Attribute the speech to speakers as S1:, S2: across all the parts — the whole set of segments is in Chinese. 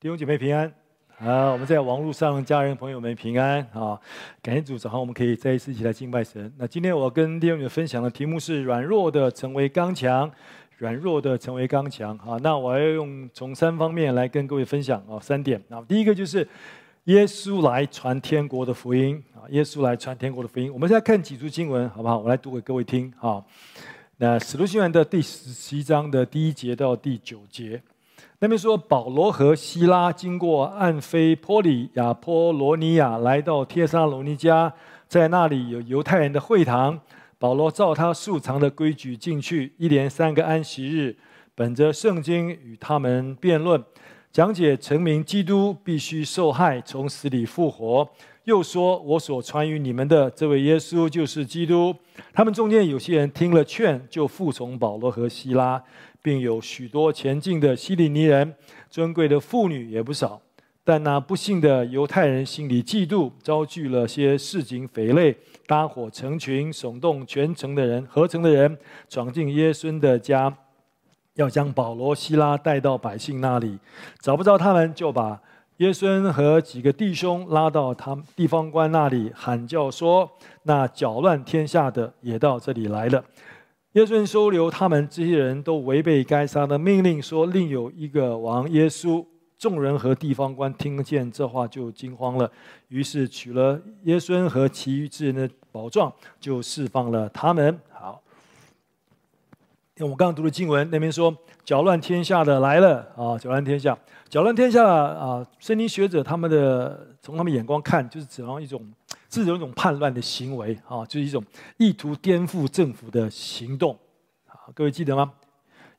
S1: 弟兄姐妹平安啊！我们在网络上家人朋友们平安啊！感谢主，早上我们可以再一次一起来敬拜神。那今天我跟弟兄姐妹分享的题目是“软弱的成为刚强”，软弱的成为刚强啊！那我要用从三方面来跟各位分享啊，三点啊。第一个就是耶稣来传天国的福音啊，耶稣来传天国的福音。我们现在看几处经文，好不好？我来读给各位听啊。那使徒行传的第十七章的第一节到第九节。那边说，保罗和希拉经过暗菲波里、亚波罗尼亚，来到帖撒罗尼迦，在那里有犹太人的会堂。保罗照他素常的规矩进去，一连三个安息日，本着圣经与他们辩论，讲解成明基督必须受害，从死里复活。又说，我所传与你们的这位耶稣就是基督。他们中间有些人听了劝，就服从保罗和希拉。并有许多前进的希利尼人，尊贵的妇女也不少。但那不幸的犹太人心里嫉妒，招聚了些市井匪类，搭伙成群，耸动全城的人，合城的人，闯进耶稣的家，要将保罗、希拉带到百姓那里。找不着他们，就把耶稣和几个弟兄拉到他们地方官那里，喊叫说：“那搅乱天下的也到这里来了。”耶稣收留他们，这些人都违背该撒的命令，说另有一个王耶稣。众人和地方官听见这话，就惊慌了，于是取了耶稣和其余之人的宝状，就释放了他们。好，我刚刚读的经文，那边说搅乱天下的来了啊，搅乱天下，搅乱天下啊，圣经学者他们的从他们眼光看，就是指望一种。是有一种叛乱的行为啊，就是一种意图颠覆政府的行动啊。各位记得吗？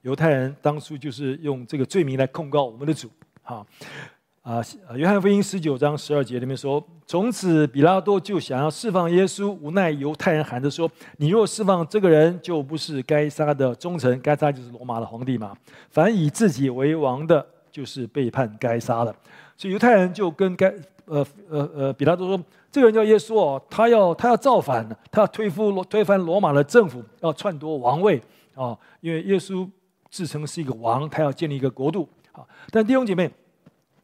S1: 犹太人当初就是用这个罪名来控告我们的主啊啊。约翰福音十九章十二节里面说：“从此比拉多就想要释放耶稣，无奈犹太人喊着说：‘你若释放这个人，就不是该杀的忠臣。该杀就是罗马的皇帝嘛。凡以自己为王的，就是背叛该杀的。’所以犹太人就跟该呃呃呃比拉多说。”这个人叫耶稣哦，他要他要造反，他要推覆推翻罗马的政府，要篡夺王位啊！因为耶稣自称是一个王，他要建立一个国度啊！但弟兄姐妹，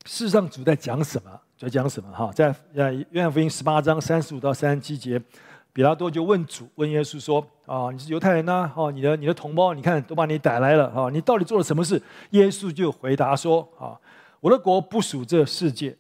S1: 事实上主在讲什么？在讲什么？哈，在呃约翰福音十八章三十五到三十七节，比拉多就问主问耶稣说：啊，你是犹太人呐？哦，你的你的同胞，你看都把你逮来了啊！你到底做了什么事？耶稣就回答说：啊，我的国不属这世界，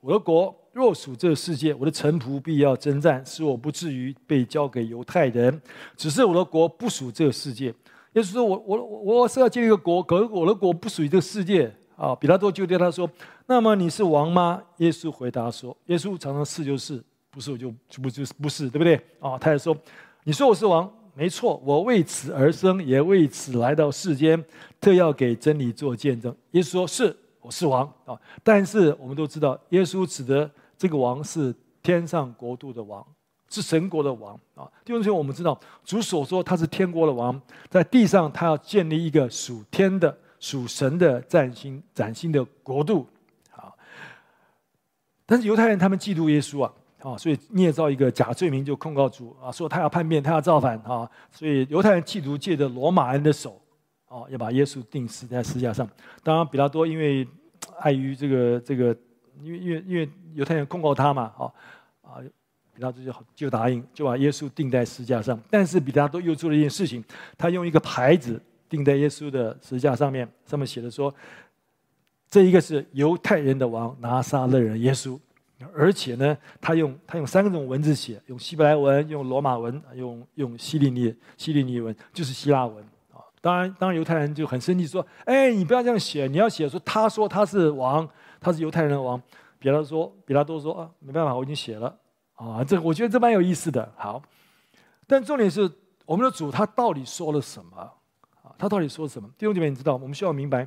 S1: 我的国。若属这世界，我的臣仆必要征战，使我不至于被交给犹太人。只是我的国不属这个世界。耶稣说我：“我我我是要建一个国，可是我的国不属于这个世界。”啊，比拉多就对他说：“那么你是王吗？”耶稣回答说：“耶稣常常是就是，不是我就不就是不是，对不对？”啊，他也说：“你说我是王，没错，我为此而生，也为此来到世间，特要给真理做见证。”耶稣说：“是。”我是王啊，但是我们都知道，耶稣指的这个王是天上国度的王，是神国的王啊。弟兄姊妹，我们知道主所说他是天国的王，在地上他要建立一个属天的、属神的崭新、崭新的国度啊。但是犹太人他们嫉妒耶稣啊，啊，所以捏造一个假罪名就控告主啊，说他要叛变，他要造反啊。所以犹太人企图借着罗马人的手。啊，要把耶稣钉死在十架上。当然，比拉多因为碍于这个这个，因为因为因为犹太人控告他嘛，哦啊，比拉多就就答应，就把耶稣钉在十架上。但是比拉多又做了一件事情，他用一个牌子钉在耶稣的十架上面，上面写的说：“这一个是犹太人的王，拿撒勒人耶稣。”而且呢，他用他用三个种文字写，用希伯来文、用罗马文、用用希利尼希利尼文，就是希腊文啊。当然，当然，犹太人就很生气，说：“哎，你不要这样写，你要写说他说他是王，他是犹太人的王。”比拉说：“比拉多说啊，没办法，我已经写了啊。”这我觉得这蛮有意思的。好，但重点是我们的主他到底说了什么啊？他到底说什么？弟兄姐妹，你知道，我们需要明白，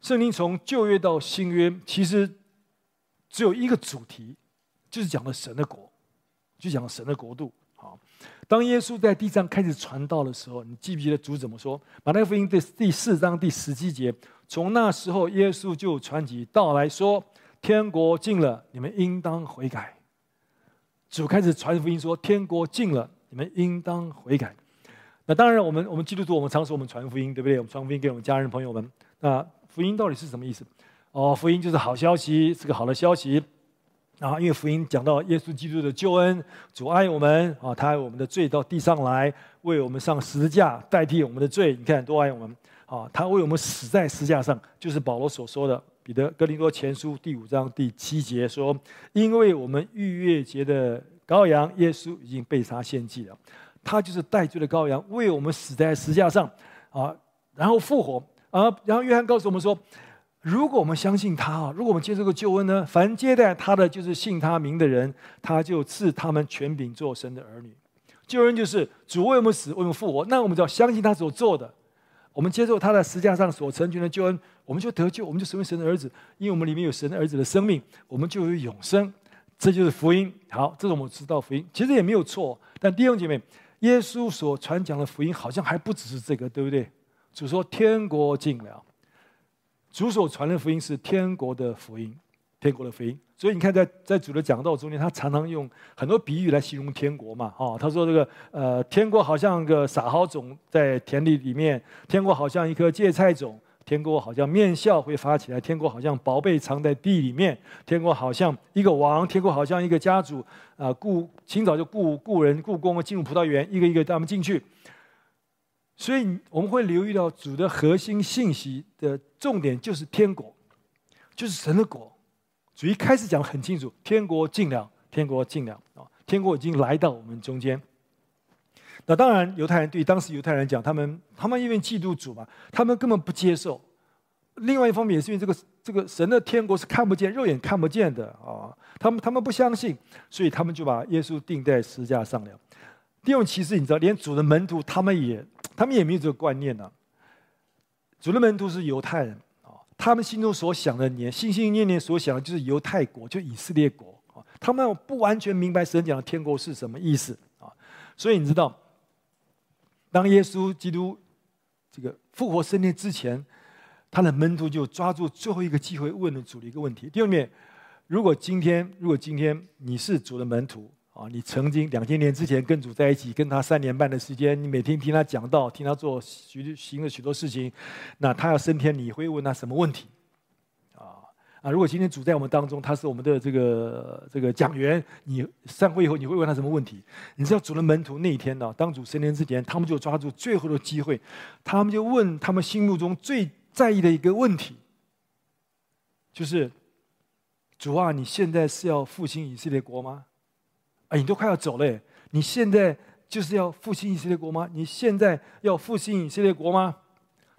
S1: 圣经从旧约到新约，其实只有一个主题，就是讲了神的国，就讲了神的国度。好。当耶稣在地上开始传道的时候，你记不记得主怎么说？马太福音第第四章第十七节，从那时候耶稣就传起道来说：“天国近了，你们应当悔改。”主开始传福音说：“天国近了，你们应当悔改。”那当然，我们我们基督徒，我们常说我们传福音，对不对？我们传福音给我们家人朋友们。那福音到底是什么意思？哦，福音就是好消息，是个好的消息。啊，因为福音讲到耶稣基督的救恩，主爱我们啊，他爱我们的罪到地上来，为我们上十字架代替我们的罪。你看多爱我们啊！他为我们死在十字架上，就是保罗所说的彼得格林多前书第五章第七节说：“因为我们逾越节的羔羊耶稣已经被杀献祭了，他就是代罪的羔羊，为我们死在十字架上啊，然后复活啊。然后约翰告诉我们说。”如果我们相信他啊，如果我们接受这个救恩呢，凡接待他的，就是信他名的人，他就赐他们权柄做神的儿女。救恩就是主为我们死，为我们复活。那我们就要相信他所做的，我们接受他在十字架上所成全的救恩，我们就得救，我们就成为神的儿子。因为我们里面有神的儿子的生命，我们就有永生。这就是福音。好，这是我们知道福音，其实也没有错。但弟兄姐妹，耶稣所传讲的福音好像还不只是这个，对不对？主说天国近了。主所传的福音是天国的福音，天国的福音。所以你看在，在主的讲道中间，他常常用很多比喻来形容天国嘛。哦，他说这个呃，天国好像个撒好种在田地里面，天国好像一颗芥菜种，天国好像面酵会发起来，天国好像宝贝藏在地里面，天国好像一个王，天国好像一个家主啊，雇清早就雇雇人雇工进入葡萄园，一个一个带他们进去。所以我们会留意到主的核心信息的重点就是天国，就是神的国。主一开始讲很清楚，天国近了，天国近了啊，天国已经来到我们中间。那当然，犹太人对当时犹太人讲，他们他们因为嫉妒主嘛，他们根本不接受。另外一方面也是因为这个这个神的天国是看不见、肉眼看不见的啊，他们他们不相信，所以他们就把耶稣钉在十字架上了。第二其实你知道，连主的门徒他们也。他们也没有这个观念呢、主的门徒是犹太人，他们心中所想的年、心心念念所想的，就是犹太国，就以色列国啊。他们不完全明白神讲的天国是什么意思啊。所以你知道，当耶稣基督这个复活升天之前，他的门徒就抓住最后一个机会问了主的一个问题：第二面，如果今天，如果今天你是主的门徒。啊，你曾经两千年之前跟主在一起，跟他三年半的时间，你每天听他讲道，听他做许行了许多事情。那他要升天，你会问他什么问题？啊啊！如果今天主在我们当中，他是我们的这个这个讲员，你散会以后你会问他什么问题？你知道主的门徒那一天呢？当主升天之前，他们就抓住最后的机会，他们就问他们心目中最在意的一个问题，就是主啊，你现在是要复兴以色列国吗？哎，你都快要走了，你现在就是要复兴以色列国吗？你现在要复兴以色列国吗？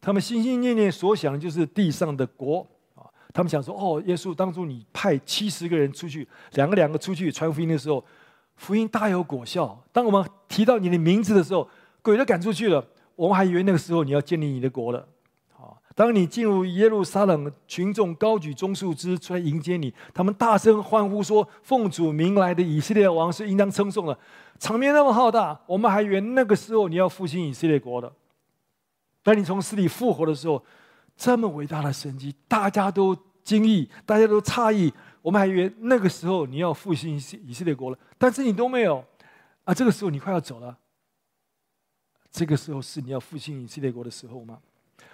S1: 他们心心念念所想的就是地上的国啊！他们想说：哦，耶稣，当初你派七十个人出去，两个两个出去传福音的时候，福音大有果效。当我们提到你的名字的时候，鬼都赶出去了。我们还以为那个时候你要建立你的国了。当你进入耶路撒冷，群众高举棕树枝出来迎接你，他们大声欢呼说：“奉主名来的以色列王是应当称颂的。”场面那么浩大，我们还以为那个时候你要复兴以色列国的。当你从死里复活的时候，这么伟大的神迹，大家都惊异，大家都诧异。我们还以为那个时候你要复兴以色列国了，但是你都没有。啊，这个时候你快要走了。这个时候是你要复兴以色列国的时候吗？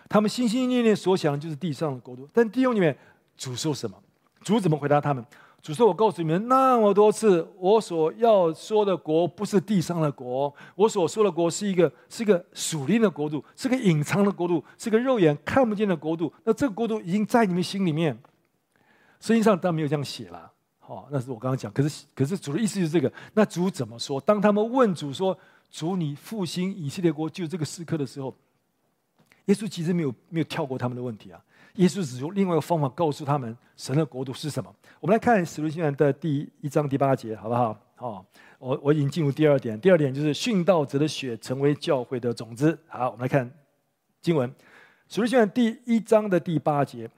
S1: 他们心心念念所想的就是地上的国度，但弟兄里面，主说什么？主怎么回答他们？主说：“我告诉你们，那么多次，我所要说的国不是地上的国，我所说的国是一个是一个属灵的国度，是个隐藏的国度，是个肉眼看不见的国度。那这个国度已经在你们心里面。圣经上当然没有这样写了，好，那是我刚刚讲。可是可是主的意思就是这个。那主怎么说？当他们问主说：‘主，你复兴以色列国就这个时刻的时候’。”耶稣其实没有没有跳过他们的问题啊，耶稣只用另外一个方法告诉他们神的国度是什么。我们来看《使徒行传》的第一章第八节，好不好？好，我我已经进入第二点，第二点就是殉道者的血成为教会的种子。好，我们来看经文，《使徒行传》第一章的第八节，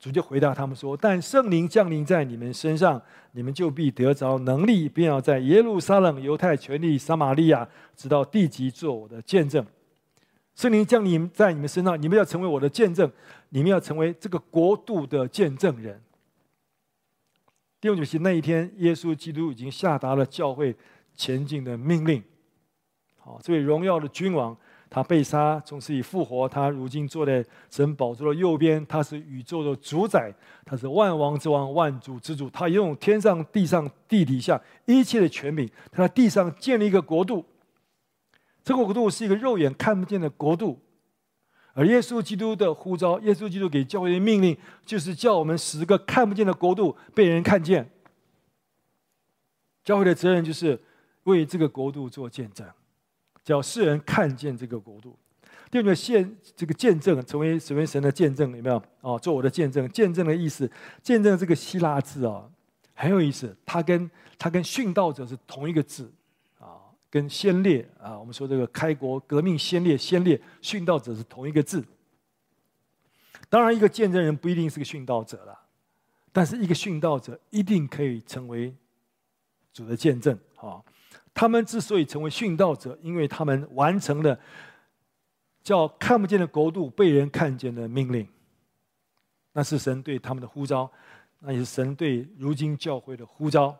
S1: 主就回答他们说：“但圣灵降临在你们身上，你们就必得着能力，便要在耶路撒冷、犹太全地、撒玛利亚，直到地极，做我的见证。”圣灵降临在你们身上，你们要成为我的见证，你们要成为这个国度的见证人。弟兄姊妹，那一天，耶稣基督已经下达了教会前进的命令。好，这位荣耀的君王，他被杀，从死里复活。他如今坐在神宝座的右边，他是宇宙的主宰，他是万王之王、万主之主。他拥有天上、地上、地底下一切的权柄。他在地上建立一个国度，这个国度是一个肉眼看不见的国度。而耶稣基督的呼召，耶稣基督给教会的命令，就是叫我们十个看不见的国度被人看见。教会的责任就是为这个国度做见证。叫世人看见这个国度。第二个见这个见证，成为成为神的见证，有没有？哦，做我的见证。见证的意思，见证这个希腊字啊，很有意思。它跟它跟殉道者是同一个字，跟先烈啊，我们说这个开国革命先烈，先烈殉道者是同一个字。当然，一个见证人不一定是个殉道者了，但是一个殉道者一定可以成为主的见证啊。他们之所以成为殉道者，因为他们完成了叫看不见的国度被人看见的命令。那是神对他们的呼召，那也是神对如今教会的呼召，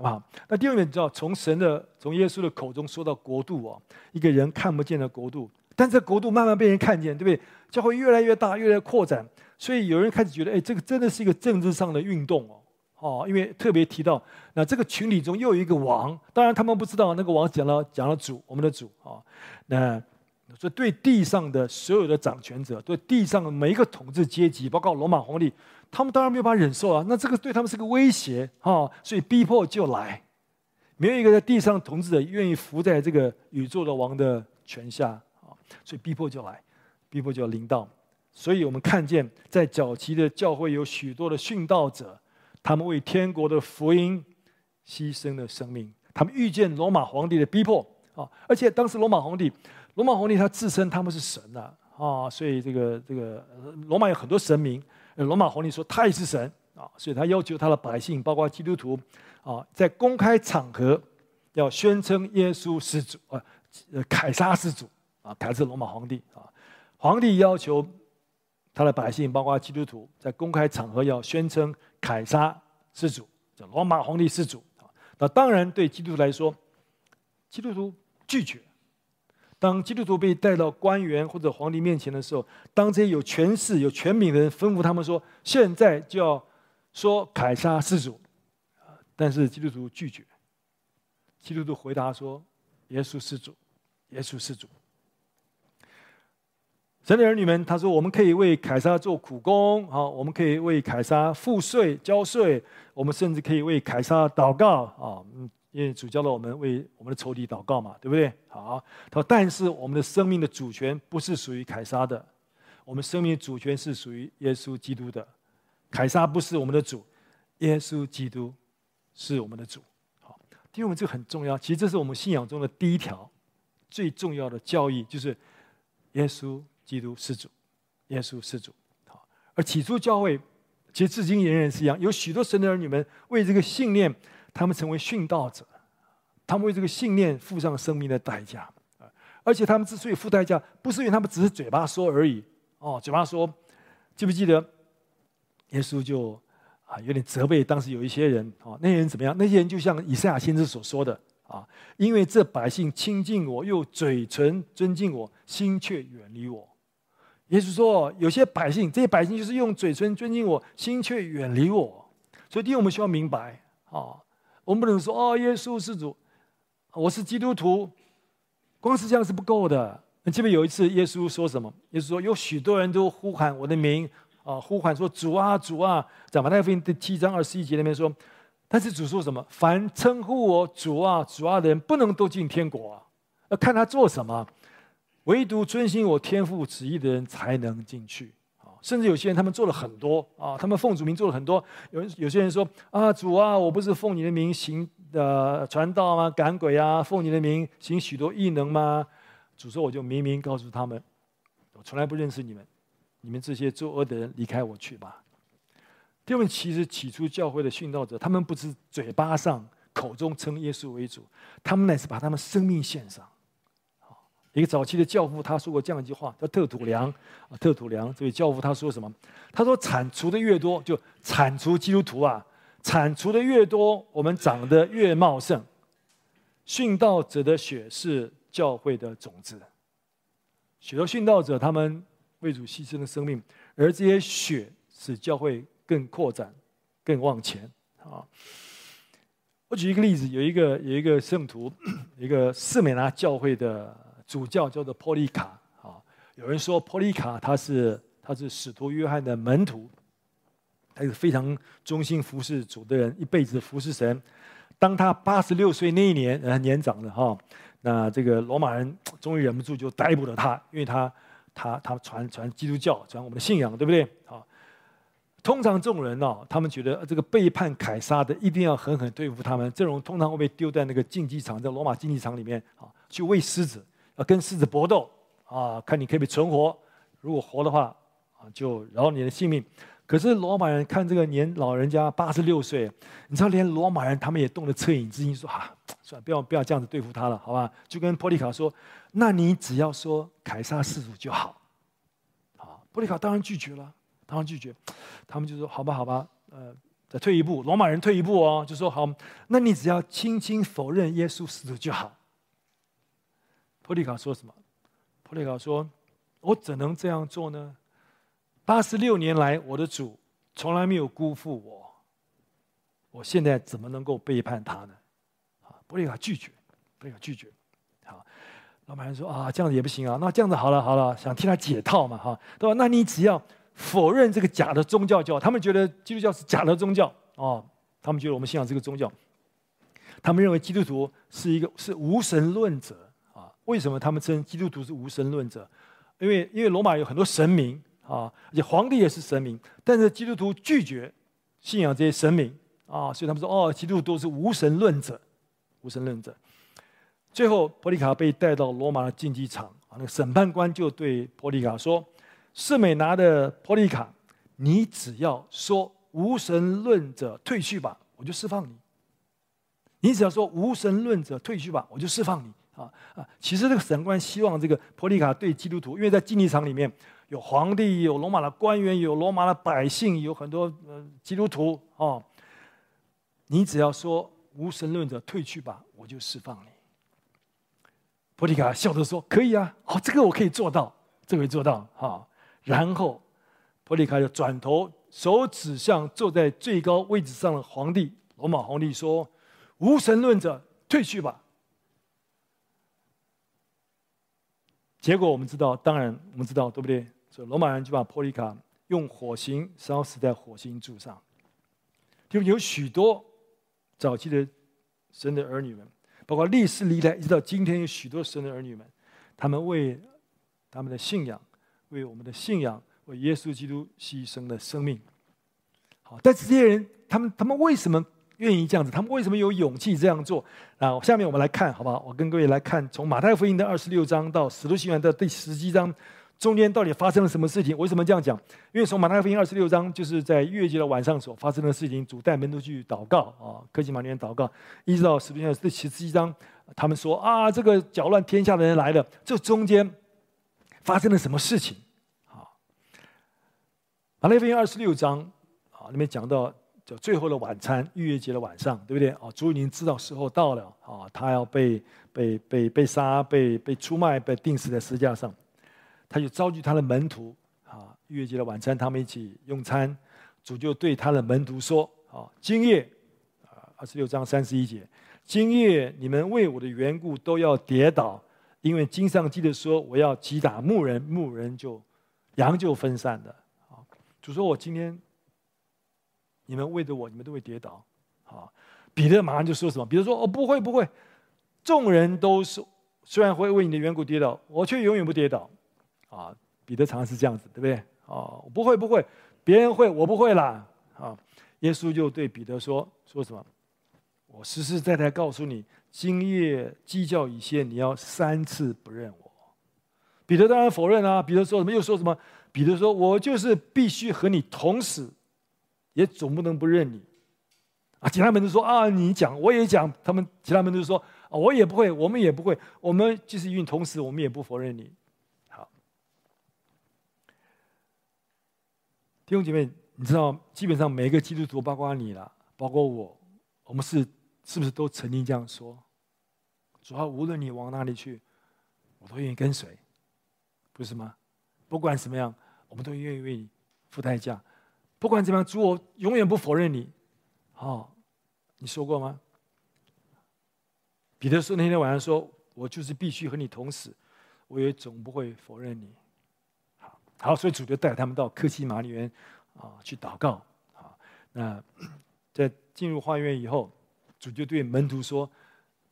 S1: 好不好？那第二点，你知道，从神的、从耶稣的口中说到国度哦，一个人看不见的国度，但这国度慢慢被人看见，对不对？教会越来越大，越来越扩展，所以有人开始觉得，哎，这个真的是一个政治上的运动哦。哦，因为特别提到，那这个群体中又有一个王，当然他们不知道那个王讲了讲了主，我们的主啊、哦。那所以对地上的所有的掌权者，对地上的每一个统治阶级，包括罗马皇帝，他们当然没有办法忍受啊。那这个对他们是个威胁啊、所以逼迫就来，没有一个在地上统治者愿意服在这个宇宙的王的权下啊、所以逼迫就来，逼迫就要临到。所以我们看见在早期的教会有许多的殉道者。他们为天国的福音牺牲了生命，他们遇见罗马皇帝的逼迫啊！而且当时罗马皇帝，罗马皇帝他自称他们是神呐啊，所以这个这个罗马有很多神明，罗马皇帝说他也是神啊，所以他要求他的百姓，包括基督徒啊，在公开场合要宣称耶稣是主啊，凯撒是主啊，凯撒是罗马皇帝啊，皇帝要求他的百姓，包括基督徒，在公开场合要宣称。凯撒是主，叫罗马皇帝是主啊。那当然，对基督徒来说，基督徒拒绝。当基督徒被带到官员或者皇帝面前的时候，当这些有权势、有权柄的人吩咐他们说：“现在就要说凯撒是主。”但是基督徒拒绝。基督徒回答说：“耶稣是主，耶稣是主。”神的儿女们，他说：“我们可以为凯撒做苦工，好，我们可以为凯撒付税、交税，我们甚至可以为凯撒祷告啊，因为主教了我们为我们的仇敌祷告嘛，对不对？好，他说，但是我们的生命的主权不是属于凯撒的，我们生命的主权是属于耶稣基督的。凯撒不是我们的主，耶稣基督是我们的主。好，因为我们这个很重要，其实这是我们信仰中的第一条最重要的教义，就是耶稣。”基督是主，耶稣是主。好，而起初教会，其实至今仍然是一样，有许多神的儿女们为这个信念，他们成为殉道者，他们为这个信念付上生命的代价。而且他们之所以付代价，不是因为他们只是嘴巴说而已。哦，嘴巴说，记不记得？耶稣就啊有点责备当时有一些人。哦，那些人怎么样？那些人就像以赛亚先知所说的。啊，因为这百姓亲近我，又嘴唇尊敬我，心却远离我。也就是说，有些百姓，这些百姓就是用嘴唇尊敬我，心却远离我。所以，第一，我们需要明白啊，我们不能说哦，耶稣是主，我是基督徒，光是这样是不够的。你记不记得有一次，耶稣说什么？耶稣说，有许多人都呼喊我的名啊，呼喊说主啊，主啊，在马太福音第七章二十一节里面说，但是主说什么？凡称呼我主啊，主啊的人，不能都进天国啊，要看他做什么。唯独遵行我天父旨意的人才能进去！甚至有些人他们做了很多啊，他们奉主名做了很多。有有些人说啊，主啊，我不是奉你的名行的传道吗？赶鬼啊，奉你的名行许多异能吗？主说，我就明明告诉他们，我从来不认识你们，你们这些作恶的人，离开我去吧。他们其实起初教会的殉道者，他们不是嘴巴上口中称耶稣为主，他们乃是把他们生命献上。一个早期的教父，他说过这样一句话，叫特土良啊，特土良这位教父他说什么？他说：“铲除的越多，就铲除基督徒啊，铲除的越多，我们长得越茂盛。殉道者的血是教会的种子，许多殉道者他们为主牺牲了生命，而这些血使教会更扩展、更往前啊。我举一个例子，有一个有一个圣徒，一个士美拿教会的主教叫做波利卡啊。有人说波利卡他是他是使徒约翰的门徒，他是非常忠心服侍主的人，一辈子服侍神。当他八十六岁那一年，呃，年长的哈，那这个罗马人 终于忍不住就逮捕了他，因为他他他传传基督教，传我们的信仰，对不对？啊，通常这种人呢，他们觉得这个背叛凯撒的，一定要狠狠对付他们。这种通常会被丢在那个竞技场，在罗马竞技场里面啊，去喂狮子，跟狮子搏斗啊，看你可不可以存活。如果活的话啊，就饶你的性命。可是罗马人看这个年老人家八十六岁，你知道，连罗马人他们也动了恻隐之心，说：“啊，算了，不要不要这样子对付他了，好吧？”就跟波利卡说：“那你只要说凯撒是主就好。”啊，波利卡当然拒绝了，当然拒绝。他们就说：“好吧，好吧，呃，再退一步。”罗马人退一步哦，就说：“好，那你只要轻轻否认耶稣是主就好。”波利卡说什么？波利卡说：“我怎能这样做呢？”八十六年来，我的主从来没有辜负我。我现在怎么能够背叛他呢？啊，波利卡拒绝，波利卡拒绝。好，老板说啊，这样子也不行啊。那这样子好了好了，想替他解套嘛哈，对吧？那你只要否认这个假的宗教教，他们觉得基督教是假的宗教哦，他们觉得我们信仰这个宗教，他们认为基督徒是一个是无神论者。为什么他们称基督徒是无神论者？因为因为罗马有很多神明。啊，而且皇帝也是神明，但是基督徒拒绝信仰这些神明啊，所以他们说哦，基督徒都是无神论者，无神论者。最后，波利卡被带到罗马的竞技场啊，那个审判官就对波利卡说：“士美拿的波利卡，你只要说无神论者退去吧，我就释放你。你只要说无神论者退去吧，我就释放你。”啊啊，其实这个审官希望这个普利卡对基督徒，因为在竞技场里面。有皇帝，有罗马的官员，有罗马的百姓，有很多呃基督徒啊。你只要说无神论者退去吧，我就释放你。普利卡笑着说：“可以啊，哦，这个我可以做到，这个可以做到。”啊，然后普利卡就转头，手指向坐在最高位置上的皇帝，罗马皇帝说：“无神论者退去吧。”结果我们知道，当然我们知道，对不对？所以罗马人就把波利卡用火刑烧死在火星柱上。就有许多早期的神的儿女们，包括历史历代一直到今天，有许多神的儿女们，他们为他们的信仰，为我们的信仰，为耶稣基督牺牲了生命。好，但是这些人，他们他们为什么愿意这样子？他们为什么有勇气这样做？啊，下面我们来看，好不好？我跟各位来看，从马太福音的二十六章到使徒行传的第十七章。中间到底发生了什么事情？为什么这样讲？因为从马太福音二十六章，就是在逾越节的晚上所发生的事情，主带门徒去祷告啊，科技马里面祷告，一直到使徒行传第十七章，他们说啊，这个搅乱天下的人来了。这中间发生了什么事情？啊，马太福音二十六章啊，里面讲到叫最后的晚餐，逾越节的晚上，对不对？啊，主已经知道时候到了啊，他要被被被被杀，被被出卖，被钉死在十字架上。他就召集他的门徒，啊，逾越节的晚餐，他们一起用餐。主就对他的门徒说：“啊，今夜，啊，二十六章三十一节，今夜你们为我的缘故都要跌倒，因为经上记得说，我要击打牧人，牧人就羊就分散的。啊，主说我今天你们为着我，你们都会跌倒。啊，彼得马上就说什么？彼得说：哦，不会不会，众人都是虽然会为你的缘故跌倒，我却永远不跌倒。”啊，彼得常常是这样子，对不对？啊，不会不会，别人会，我不会啦。啊，耶稣就对彼得说：“说什么？我实实在在告诉你，今夜鸡叫以先，你要三次不认我。”彼得当然否认啊。彼得说什么？又说什么？彼得说：“我就是必须和你同死，也总不能不认你。”啊，其他门徒说：“啊，你讲，我也讲。”他们其他门徒说：“啊，我也不会，我们也不会，我们即使与你同死，我们也不否认你。”好弟兄姐妹，你知道，基本上每个基督徒，包括你了，包括我，我们是是不是都曾经这样说？主要无论你往哪里去，我都愿意跟随。不是吗？不管怎么样，我们都愿意为你付代价。不管怎么样，主，我永远不否认你。哦，你说过吗？彼得说那天晚上说，我就是必须和你同死，我也总不会否认你。好，好，所以主就带他们到科西马里园啊去祷告。啊，那 在进入花园以后，主就对门徒说：“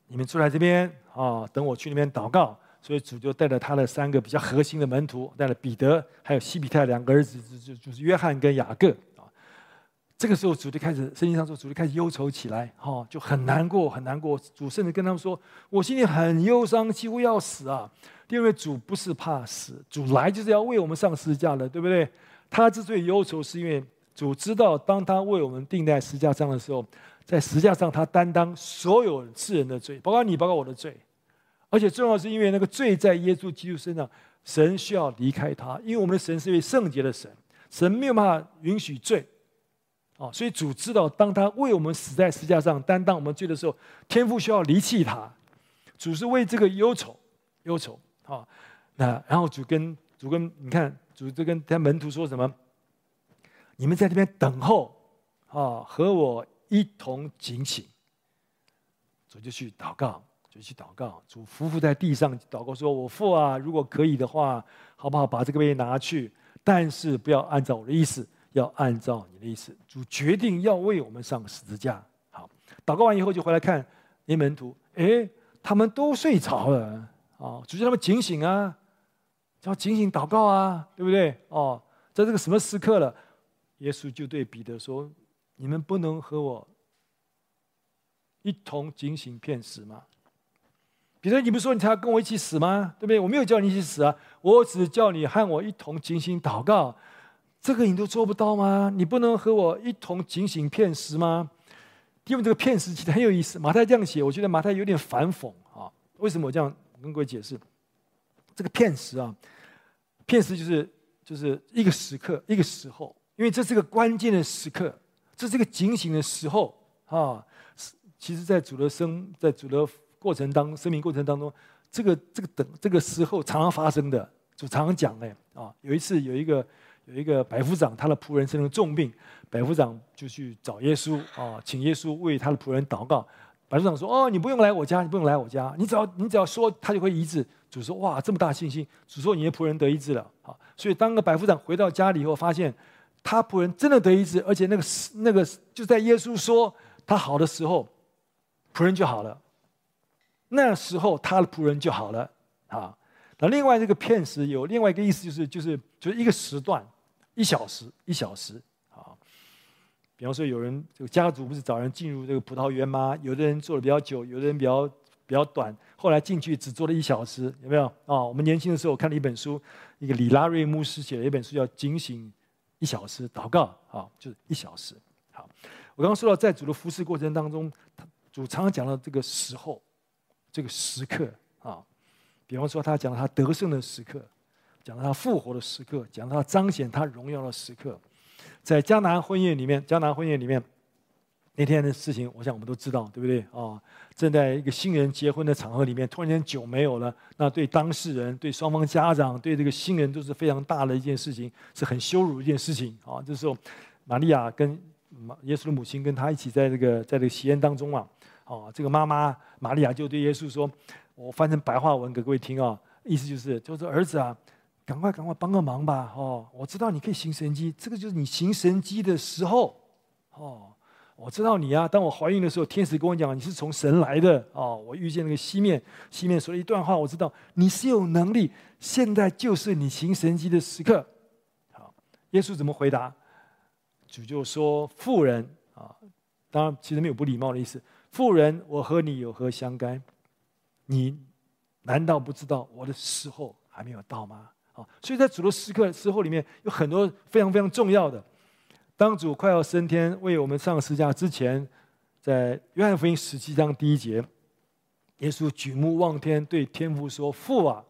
S1: 你们坐在这边啊，等我去那边祷告。”所以主就带着他的三个比较核心的门徒，带了彼得，还有西比泰两个儿子，就就就是约翰跟雅各啊。这个时候，主就开始，圣经上说，主就开始忧愁起来，哈，就很难过，很难过。主甚至跟他们说：“我心里很忧伤，几乎要死啊！”因为主不是怕死，主来就是要为我们上十字架的，对不对？他之所以忧愁，是因为主知道，当他为我们钉在十字架上的时候，在十字架上他担当所有世人的罪，包括你，包括我的罪。而且重要是因为那个罪在耶稣基督身上，神需要离开他，因为我们的神是一位圣洁的神，神没有办法允许罪。啊，所以主知道，当他为我们死在十字架上，担当我们罪的时候，天父需要离弃他。主是为这个忧愁，忧愁。啊，那然后主跟主跟你看，主就跟他门徒说什么？你们在这边等候，啊，和我一同警醒。主就去祷告，就去祷告。主伏伏在地上祷告说：“我父啊，如果可以的话，好不好把这个杯拿去？但是不要按照我的意思。”要按照你的意思，主决定要为我们上十字架。好，祷告完以后就回来看那门徒，哎，他们都睡着了啊！主叫他们警醒啊，叫警醒祷告啊，对不对？哦，在这个什么时刻了？耶稣就对彼得说：“你们不能和我一同警醒片时吗？”彼得，你不是说你才要跟我一起死吗？对不对？我没有叫你一起死啊，我只叫你和我一同警醒祷告。这个你都做不到吗？你不能和我一同警醒片时吗？因为这个片时其实很有意思。马太这样写，我觉得马太有点反讽啊。为什么我这样跟各位解释？这个片时啊，片时就是就是一个时刻，一个时候，因为这是个关键的时刻，这是个警醒的时候啊。其实，在主的生，在主的过程当生命过程当中，这个这个等这个时候常常发生的，就常常讲哎啊。有一次有一个。有一个百夫长，他的仆人生了重病，百夫长就去找耶稣啊，请耶稣为他的仆人祷告。百夫长说：“哦，你不用来我家，你不用来我家，你只要你只要说，他就会医治。”主说：“哇，这么大信心！”主说：“你的仆人得医治了。”好，所以当个百夫长回到家里以后，发现他仆人真的得医治，而且那个那个就在耶稣说他好的时候，仆人就好了。那时候他的仆人就好了。啊，那另外这个片时有另外一个意思，就是就是就是一个时段。一小时，一小时，啊，比方说有人这个家族不是找人进入这个葡萄园吗？有的人做的比较久，有的人比较比较短。后来进去只做了一小时，有没有？啊，我们年轻的时候看了一本书，一个里拉瑞牧师写了一本书叫《警醒一小时祷告》，啊，就是一小时。好，我刚刚说到在主的服侍过程当中，主常常讲到这个时候，这个时刻啊，比方说他讲他得胜的时刻。讲到他复活的时刻，讲到他彰显他荣耀的时刻，在迦南婚宴里面，迦南婚宴里面那天的事情，我想我们都知道，对不对啊？正在一个新人结婚的场合里面，突然间酒没有了，那对当事人、对双方家长、对这个新人都是非常大的一件事情，是很羞辱一件事情啊。这时候，玛利亚跟耶稣的母亲跟他一起在这个在这个喜宴当中啊，哦，这个妈妈玛利亚就对耶稣说：“我翻成白话文给各位听啊，意思就是，就是儿子啊。”赶快，赶快帮个忙吧！哦，我知道你可以行神迹，这个就是你行神迹的时候。哦，我知道你啊。当我怀孕的时候，天使跟我讲你是从神来的。哦，我遇见那个西面，西面说了一段话，我知道你是有能力。现在就是你行神迹的时刻。好，耶稣怎么回答？主就说：“妇人啊，当然其实没有不礼貌的意思。妇人，我和你有何相干？你难道不知道我的时候还没有到吗？”啊所以在主的时刻时候里面有很多非常非常重要的。当主快要升天为我们上十字架之前，在约翰福音十七章第一节，耶稣举目望天，对天父说：“父啊，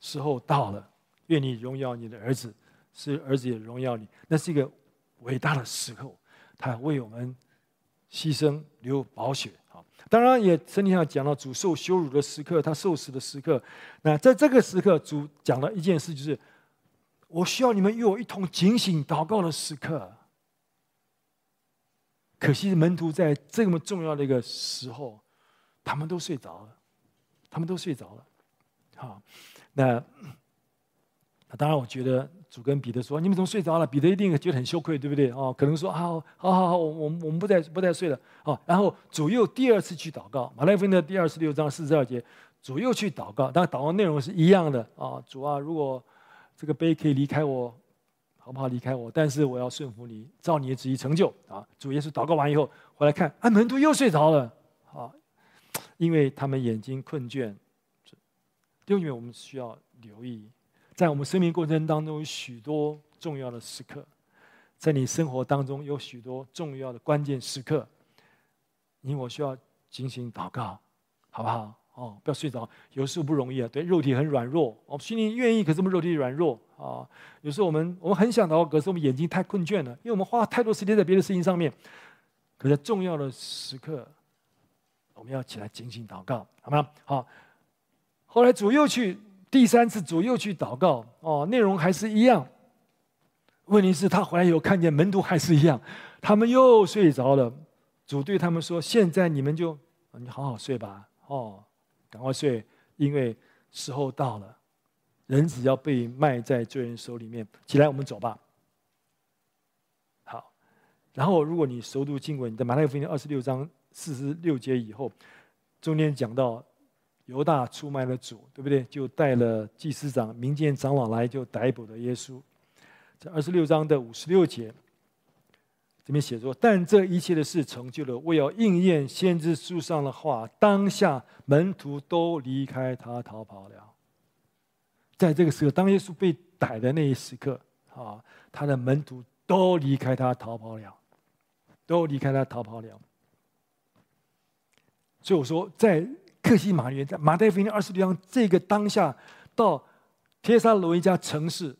S1: 时候到了，愿你荣耀你的儿子，是儿子也荣耀你。”那是一个伟大的时候，他为我们牺牲流宝血。好，当然，也圣经上讲到主受羞辱的时刻，他受死的时刻。那在这个时刻，主讲了一件事，就是我需要你们与我一同警醒祷告的时刻。可惜门徒在这么重要的一个时候，他们都睡着了，他们都睡着了。好，那。当然，我觉得主跟彼得说：“你们怎么睡着了？”彼得一定觉得很羞愧，对不对？哦，可能说：“好，好好好，我我们我们不再不再睡了。”哦，然后主又第二次去祷告，马太福音的第二十六章四十二节，主又去祷告，但祷告内容是一样的啊、主啊，如果这个杯可以离开我，好不好离开我？但是我要顺服你，照你的旨意成就啊。主耶稣祷告完以后回来看，啊，门徒又睡着了啊，因为他们眼睛困倦。弟兄姊妹，我们需要留意。在我们生命过程当中，有许多重要的时刻，在你生活当中有许多重要的关键时刻，你我需要进行祷告，好不好？哦，不要睡着，有时候不容易啊。对，肉体很软弱，我们心里愿意，可是我们肉体软弱啊。有时候我们我们很想祷告，可是我们眼睛太困倦了，因为我们花太多时间在别的事情上面。可在重要的时刻，我们要起来进行祷告，好吗？好。后来主又去。第三次主又去祷告，哦，内容还是一样。问题是，他回来以后看见门徒还是一样，他们又睡着了。主对他们说：“现在你们就，你好好睡吧，哦，赶快睡，因为时候到了，人子要被卖在罪人手里面。起来，我们走吧。”好，然后如果你熟读经文，你在马太福音二十六章四十六节以后，中间讲到。犹大出卖了主，对不对？就带了祭司长、民间长老来，就逮捕了耶稣。在二十六章的五十六节，这边写作：“但这一切的事成就了，为要应验先知书上的话。当下门徒都离开他逃跑了。”在这个时候，当耶稣被逮的那一时刻，啊，他的门徒都离开他逃跑了，都离开他逃跑了。所以我说，在。克西马尼园在马太福音二十六章这个当下，到帖撒罗一家城市，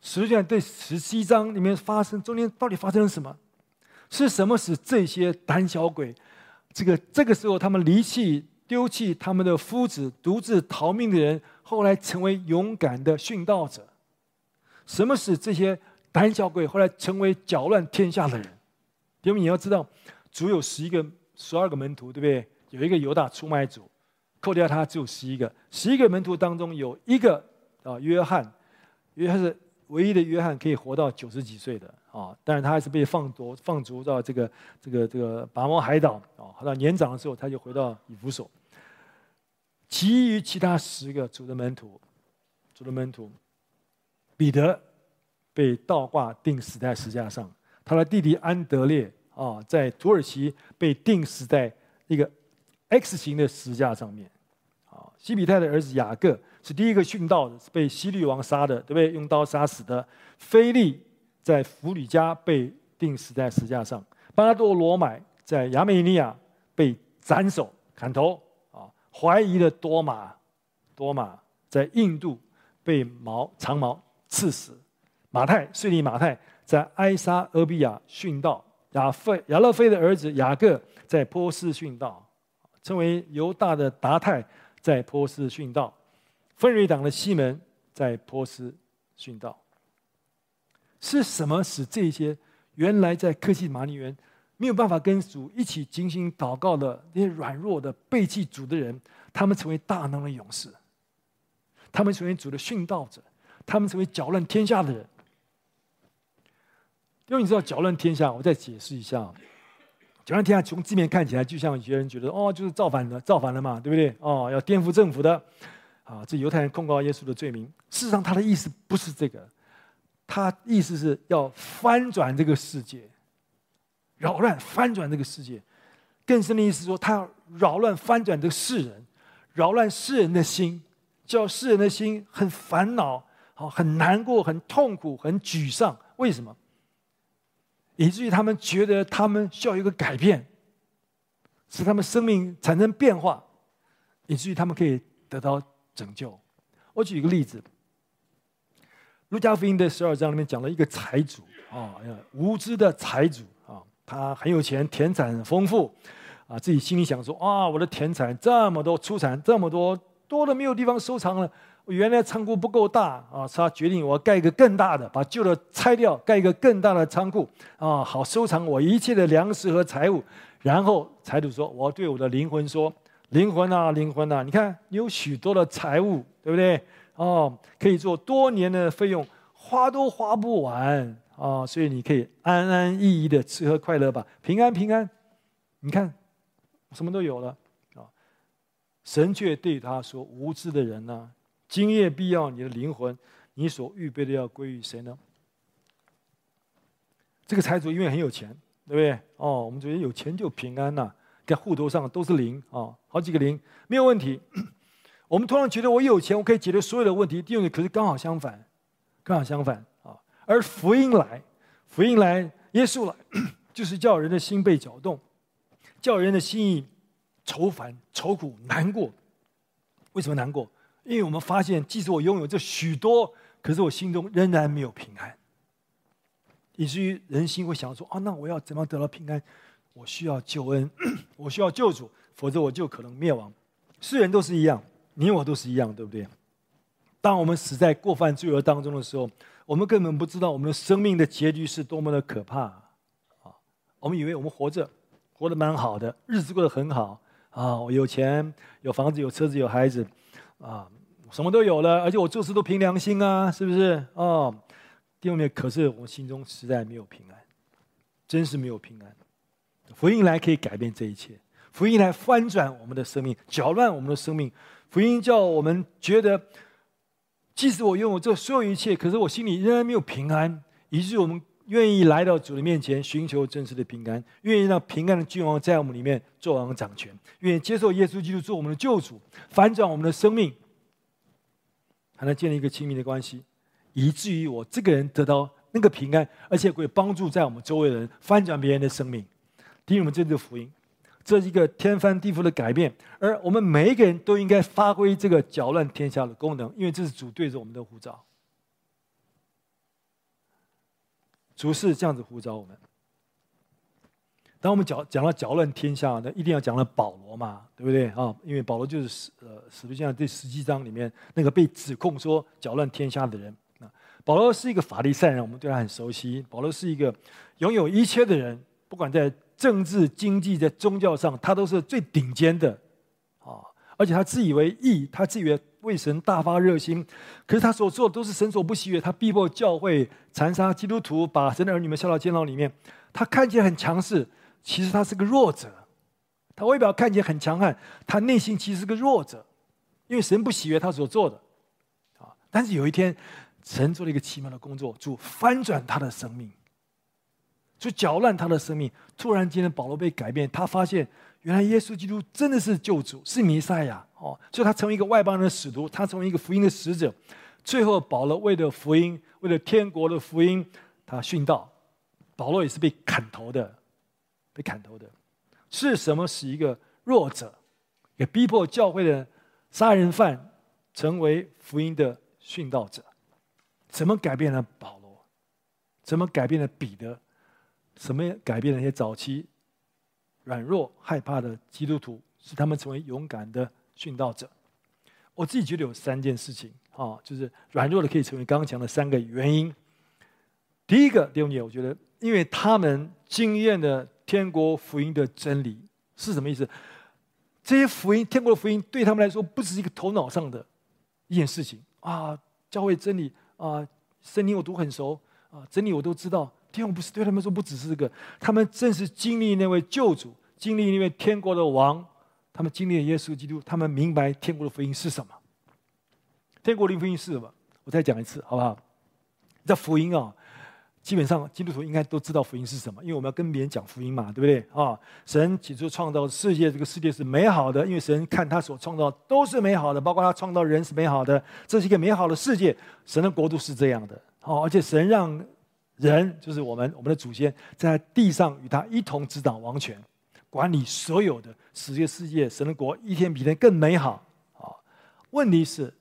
S1: 实际上对十七章里面发生中间到底发生了什么？是什么使这些胆小鬼，这个这个时候他们离弃丢弃他们的夫子，独自逃命的人，后来成为勇敢的殉道者？什么使这些胆小鬼后来成为搅乱天下的人？因为你要知道，主有十一个、十二个门徒，对不对？有一个犹大出卖主。扣掉他只有十一个，十一个门徒当中有一个啊，约翰，约翰是唯一的约翰，可以活到九十几岁的啊。但是他还是被放逐放逐到这个这个这个拔摩海岛啊。到年长的时候，他就回到以弗所。其余其他十个主的门徒，主的门徒，彼得被倒挂钉死在十字架上，他的弟弟安德烈啊，在土耳其被钉死在一个 X 型的十架上面。啊西比泰的儿子雅各是第一个殉道的，是被希律王杀的，对不对？用刀杀死的。腓力在弗里加被钉死在十架上。巴多罗买在亚美尼亚被斩首砍头。啊，怀疑的多马，多马在印度被矛长矛刺死。马太税吏马太在埃沙俄比亚殉道。亚费亚勒菲的儿子雅各在波斯殉道，称为犹大的达太。在波斯殉道，奋锐党的西门在波斯殉道。是什么使这些原来在科西玛尼园没有办法跟主一起精心祷告的那些软弱的背弃主的人，他们成为大能的勇士？他们成为主的殉道者？他们成为搅乱天下的人？因为你知道搅乱天下，我再解释一下。搅乱天下，从字面看起来，就像有些人觉得，哦，就是造反的，造反了嘛，对不对？哦，要颠覆政府的，啊，这犹太人控告耶稣的罪名。事实上，他的意思不是这个，他意思是要翻转这个世界，扰乱翻转这个世界。更深的意思说，他要扰乱翻转这个世人，扰乱世人的心，叫世人的心很烦恼，好，很难过，很痛苦，很沮丧。为什么？以至于他们觉得他们需要一个改变，使他们生命产生变化，以至于他们可以得到拯救。我举一个例子，《路加福音》的十二章里面讲了一个财主啊，无知的财主啊，他很有钱，田产很丰富啊，自己心里想说啊，我的田产这么多，出产这么多，多的没有地方收藏了。我原来仓库不够大啊，他决定我要盖一个更大的，把旧的拆掉，盖一个更大的仓库啊，好收藏我一切的粮食和财物。然后财主说：“我要对我的灵魂说，灵魂啊，灵魂啊，你看你有许多的财物，对不对？哦，可以做多年的费用，花都花不完啊，所以你可以安安逸逸的吃喝快乐吧，平安平安。你看，什么都有了啊。神却对他说：无知的人呐。”今夜必要你的灵魂，你所预备的要归于谁呢？这个财主因为很有钱，对不对？哦，我们觉得有钱就平安呐、啊，在户头上都是零啊、好几个零，没有问题。我们通常觉得我有钱，我可以解决所有的问题。第二个可是刚好相反，刚好相反啊、而福音来，福音来，耶稣来，就是叫人的心被搅动，叫人的心意愁烦、愁苦、难过。为什么难过？因为我们发现，即使我拥有这许多，可是我心中仍然没有平安，以至于人心会想说：啊，那我要怎么得到平安？我需要救恩，我需要救主，否则我就可能灭亡。世人都是一样，你我都是一样，对不对？当我们死在过犯罪恶当中的时候，我们根本不知道我们的生命的结局是多么的可怕啊！我们以为我们活着，活得蛮好的，日子过得很好啊，我有钱，有房子，有车子，有孩子，啊。什么都有了，而且我做事都凭良心啊，是不是？哦，第二面，可是我心中实在没有平安，真是没有平安。福音来可以改变这一切，福音来翻转我们的生命，搅乱我们的生命。福音叫我们觉得，即使我拥有这所有一切，可是我心里仍然没有平安，以致我们愿意来到主的面前，寻求真实的平安，愿意让平安的君王在我们里面做王掌权，愿意接受耶稣基督做我们的救主，翻转我们的生命。还能建立一个亲密的关系，以至于我这个人得到那个平安，而且会帮助在我们周围的人翻转别人的生命。听我们这个福音，这是一个天翻地覆的改变，而我们每一个人都应该发挥这个搅乱天下的功能，因为这是主对着我们的呼召。主是这样子呼召我们。当我们讲讲到搅乱天下，那一定要讲到保罗嘛，对不对啊？因为保罗就是使呃使徒行传第十七章里面那个被指控说搅乱天下的人啊。保罗是一个法利赛人，我们对他很熟悉。保罗是一个拥有一切的人，不管在政治、经济、在宗教上，他都是最顶尖的啊。而且他自以为义，他自以为为神大发热心，可是他所做的都是神所不喜悦。他逼迫教会，残杀基督徒，把神的儿女们下到监牢里面。他看起来很强势。其实他是个弱者，他外表看起来很强悍，他内心其实是个弱者，因为神不喜悦他所做的，啊！但是有一天，神做了一个奇妙的工作，主翻转他的生命，就搅乱他的生命。突然间，保罗被改变，他发现原来耶稣基督真的是救主，是弥赛亚哦，所以他成为一个外邦人的使徒，他成为一个福音的使者。最后，保罗为了福音，为了天国的福音，他殉道。保罗也是被砍头的。被砍头的，是什么使一个弱者，也逼迫教会的杀人犯成为福音的殉道者？怎么改变了保罗？怎么改变了彼得？什么改变了那些早期软弱害怕的基督徒，使他们成为勇敢的殉道者？我自己觉得有三件事情啊，就是软弱的可以成为刚强的三个原因。第一个，弟兄姐，我觉得，因为他们经验的。天国福音的真理是什么意思？这些福音，天国的福音，对他们来说不只是一个头脑上的一件事情啊。教会真理啊，圣经我读很熟啊，真理我都知道。天国不是对他们说不只是这个，他们正是经历那位救主，经历那位天国的王，他们经历了耶稣基督，他们明白天国的福音是什么。天国的福音是什么？我再讲一次，好不好？这福音啊。基本上基督徒应该都知道福音是什么，因为我们要跟别人讲福音嘛，对不对啊？神起初创造世界，这个世界是美好的，因为神看他所创造都是美好的，包括他创造人是美好的，这是一个美好的世界。神的国度是这样的，哦，而且神让人就是我们我们的祖先在地上与他一同执掌王权，管理所有的，使这个世界神的国一天比一天更美好。啊，问题是。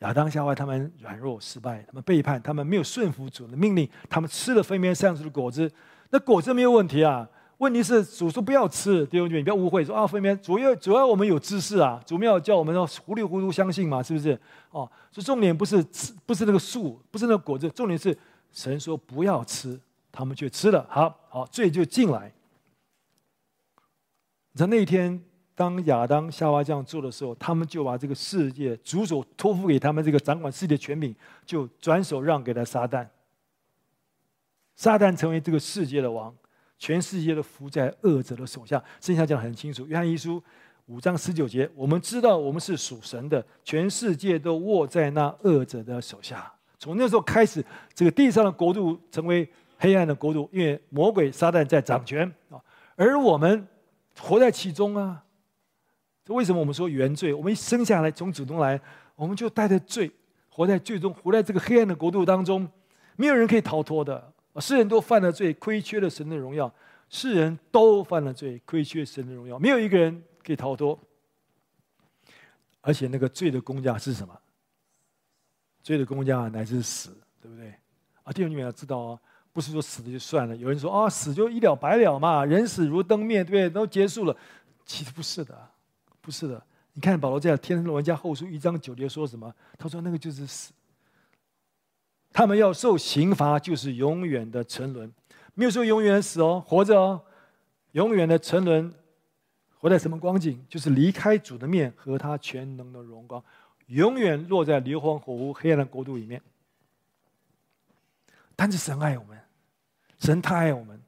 S1: 亚当夏娃他们软弱失败，他们背叛，他们没有顺服主的命令，他们吃了分别善恶树的果子。那果子没有问题啊，问题是主说不要吃，弟兄姐妹，你不要误会，说啊，分别主要主要我们有知识啊，主要叫我们要糊里糊涂相信嘛，是不是？哦，所以重点不是吃，不是那个树，不是那个果子，重点是神说不要吃，他们却吃了，好好，罪就进来。在那一天，当亚当夏娃这样做的时候，他们就把这个世界主所托付给他们这个掌管世界的权柄，就转手让给了撒旦。撒旦成为这个世界的王，全世界都服在恶者的手下。圣经讲得很清楚，约翰一书五章十九节，我们知道我们是属神的，全世界都握在那恶者的手下。从那时候开始，这个地上的国度成为黑暗的国度，因为魔鬼撒旦在掌权啊，而我们。活在其中啊！为什么我们说原罪？我们一生下来从主中来，我们就带着罪，活在罪中，活在这个黑暗的国度当中，没有人可以逃脱的。世人都犯了罪，亏缺了神的荣耀。世人都犯了罪，亏缺神的荣耀，没有一个人可以逃脱。而且那个罪的工价是什么？罪的工价乃是死，对不对？啊，弟兄你们要知道啊。不是说死了就算了，有人说啊、死就一了百了嘛，人死如灯灭，对不对？都结束了。其实不是的，不是的。你看保罗在《帖撒罗尼迦后书》一章九节说什么？他说那个就是死。他们要受刑罚，就是永远的沉沦。没有说永远死哦，活着哦，永远的沉沦。活在什么光景？就是离开主的面和他全能的荣光，永远落在硫磺火湖黑暗的国度里面。但是神爱我们。神太爱我们，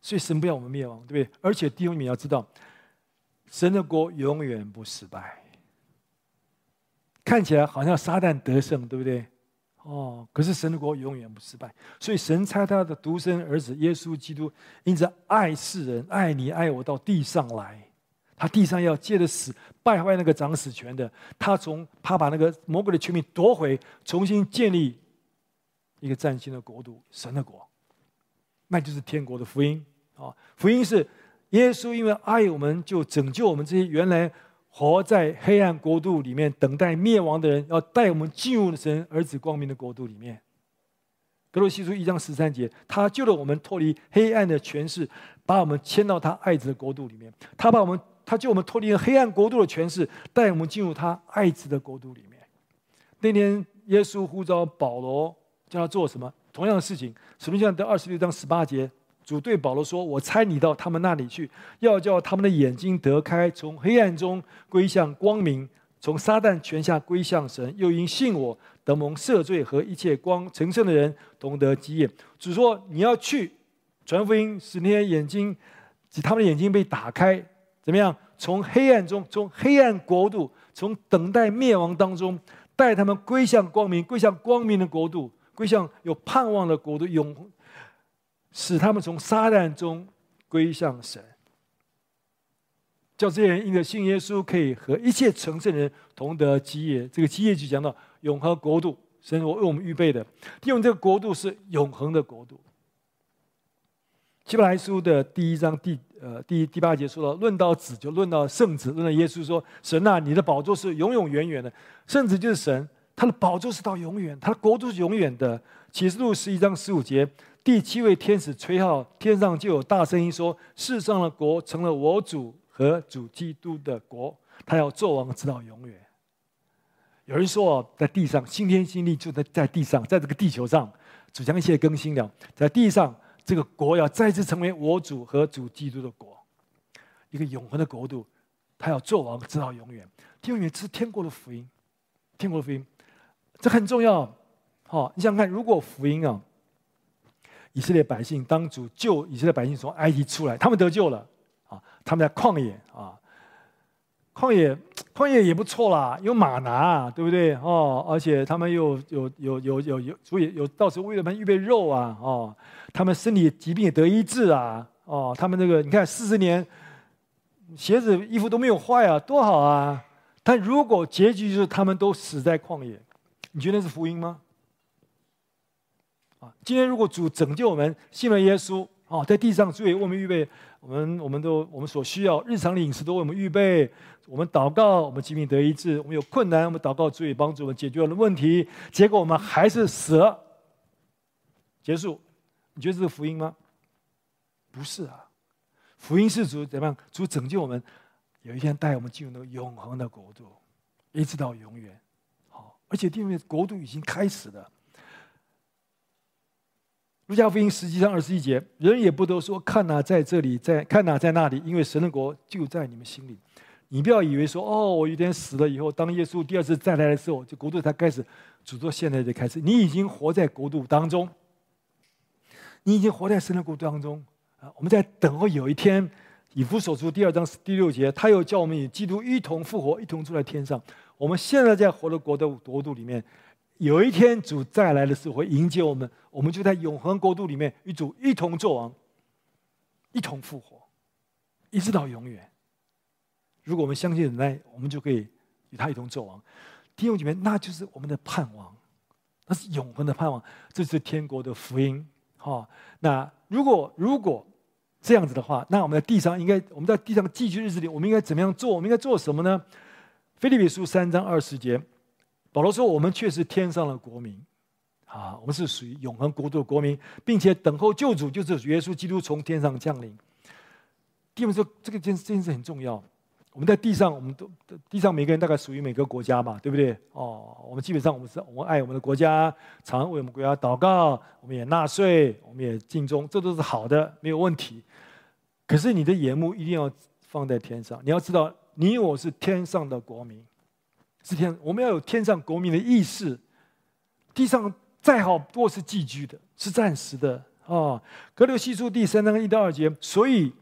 S1: 所以神不要我们灭亡，对不对？而且弟兄们要知道，神的国永远不失败。看起来好像撒旦得胜，对不对？哦，可是神的国永远不失败。所以神差他的独生儿子耶稣基督，因着爱世人，爱你爱我到地上来，他地上要借着死败坏那个掌死权的，他从他把那个魔鬼的权柄夺回，重新建立一个崭新的国度，神的国。那就是天国的福音啊！福音是耶稣因为爱我们，就拯救我们这些原来活在黑暗国度里面等待灭亡的人，要带我们进入神儿子光明的国度里面。格罗西书一章十三节，他救了我们脱离黑暗的权势，把我们迁到他爱子的国度里面。他把我们，他救我们脱离黑暗国度的权势，带我们进入他爱子的国度里面。那天耶稣呼召保罗，叫他做什么？同样的事情，使徒行传二十六章十八节，主对保罗说：“我差你到他们那里去，要叫他们的眼睛得开，从黑暗中归向光明，从撒旦权下归向神。又因信我，得蒙赦罪和一切光成圣的人同得基业。”主说：“你要去传福音，使那些眼睛，使他们的眼睛被打开，怎么样？从黑暗中，从黑暗国度，从等待灭亡当中，带他们归向光明，归向光明的国度。”归向有盼望的国度，永使他们从撒旦中归向神，叫这些人因着信耶稣，可以和一切成圣人同得基业。这个基业就讲到永恒国度，神为我们预备的。因为这个国度是永恒的国度。希伯来书的第一章第呃第第八节说到，论到子就论到圣子，论到耶稣说：“神啊，你的宝座是永永远远的，圣子就是神。”他的宝座是到永远，他的国度是永远的。启示录十一章十五节，第七位天使吹号，天上就有大声音说：“世上的国成了我主和主基督的国，他要做王直到永远。”有人说，在地上新天新地就在在地上，在这个地球上，主将一切更新了。在地上，这个国要再次成为我主和主基督的国，一个永恒的国度，他要做王直到永远。永远是天国的福音，天国的福音。这很重要，好，你想看，如果福音啊，以色列百姓当主救以色列百姓从埃及出来，他们得救了，啊，他们在旷野啊，旷野旷野也不错啦，有马拿，对不对？哦，而且他们又有有有有有，所以有到时候为了他们预备肉啊，哦，他们身体疾病也得医治啊，哦，他们那个你看四十年，鞋子衣服都没有坏啊，多好啊！但如果结局就是他们都死在旷野。你觉得是福音吗？啊，今天如果主拯救我们，信了耶稣，啊，在地上主为我们预备，我们我们都我们所需要日常的饮食都为我们预备。我们祷告，我们疾病得医治；我们有困难，我们祷告主也帮助我们解决我们的问题。结果我们还是死了，结束。你觉得这是福音吗？不是啊，福音是主怎么样？主拯救我们，有一天带我们进入那个永恒的国度，一直到永远。好，而且因为国度已经开始了。路加福音十七章二十一节，人也不都说看哪在这里，在看哪在那里，因为神的国就在你们心里。你不要以为说哦，我有一天死了以后，当耶稣第二次再来的时候，这国度才开始。主说现在就开始，你已经活在国度当中，你已经活在神的国度当中啊！我们在等候有一天，以弗所书第二章第六节，他又叫我们与基督一同复活，一同住在天上。我们现在在活的国度国度里面。有一天主再来的时候会迎接我们，我们就在永恒国度里面与主一同作王，一同复活，一直到永远。如果我们相信忍耐，我们就可以与他一同作王。弟兄姐妹，那就是我们的盼望，那是永恒的盼望，这是天国的福音。哈，那如果如果这样子的话，那我们在地上应该，我们在地上寄居日子里，我们应该怎么样做？我们应该做什么呢？腓利比书三章二十节。保罗说：“我们却是天上的国民，啊，我们是属于永恒国度的国民，并且等候救主，就是耶稣基督从天上降临。”弟兄说：“这个件这件事很重要。我们在地上，我们都地上每个人大概属于每个国家嘛，对不对？哦，我们基本上我们是我们爱我们的国家，常为我们国家祷告，我们也纳税，我们也尽忠，这都是好的，没有问题。可是你的眼目一定要放在天上，你要知道，你我是天上的国民。”是天，我们要有天上国民的意识。地上再好，不过是寄居的，是暂时的啊。哦、格罗西书第三章一到二节，所以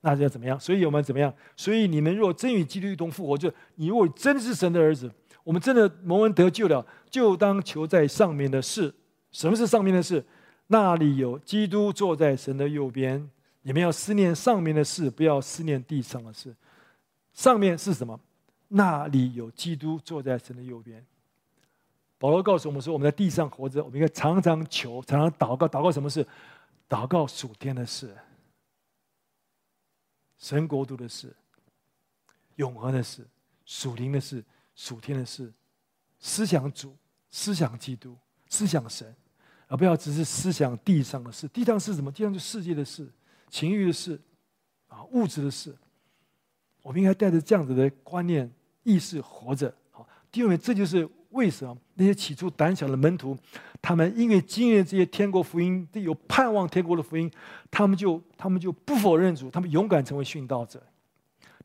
S1: 那要怎么样？所以我们怎么样？所以你们若真与基督一同复活，就你如果真是神的儿子，我们真的蒙恩得救了，就当求在上面的事。什么是上面的事？那里有基督坐在神的右边。你们要思念上面的事，不要思念地上的事。上面是什么？那里有基督坐在神的右边。保罗告诉我们说：“我们在地上活着，我们应该常常求，常常祷告。祷告什么事？祷告属天的事，神国度的事，永恒的事，属灵的事，属天的事。思想主，思想基督，思想神，而不要只是思想地上的事。地上是什么？地上就世界的事，情欲的事，啊，物质的事。我们应该带着这样子的观念。”意识活着，好，因为这就是为什么那些起初胆小的门徒，他们因为经历这些天国福音，有盼望天国的福音，他们就他们就不否认主，他们勇敢成为殉道者，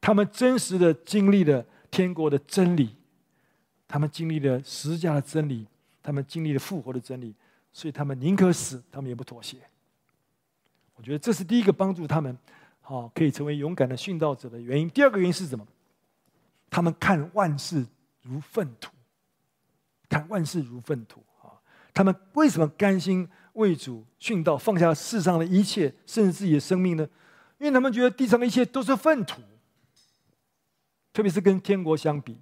S1: 他们真实的经历了天国的真理，他们经历了十字架的真理，他们经历了复活的真理，所以他们宁可死，他们也不妥协。我觉得这是第一个帮助他们，好，可以成为勇敢的殉道者的原因。第二个原因是什么？他们看万事如粪土，看万事如粪土啊！他们为什么甘心为主殉道，放下世上的一切，甚至自己的生命呢？因为他们觉得地上的一切都是粪土，特别是跟天国相比。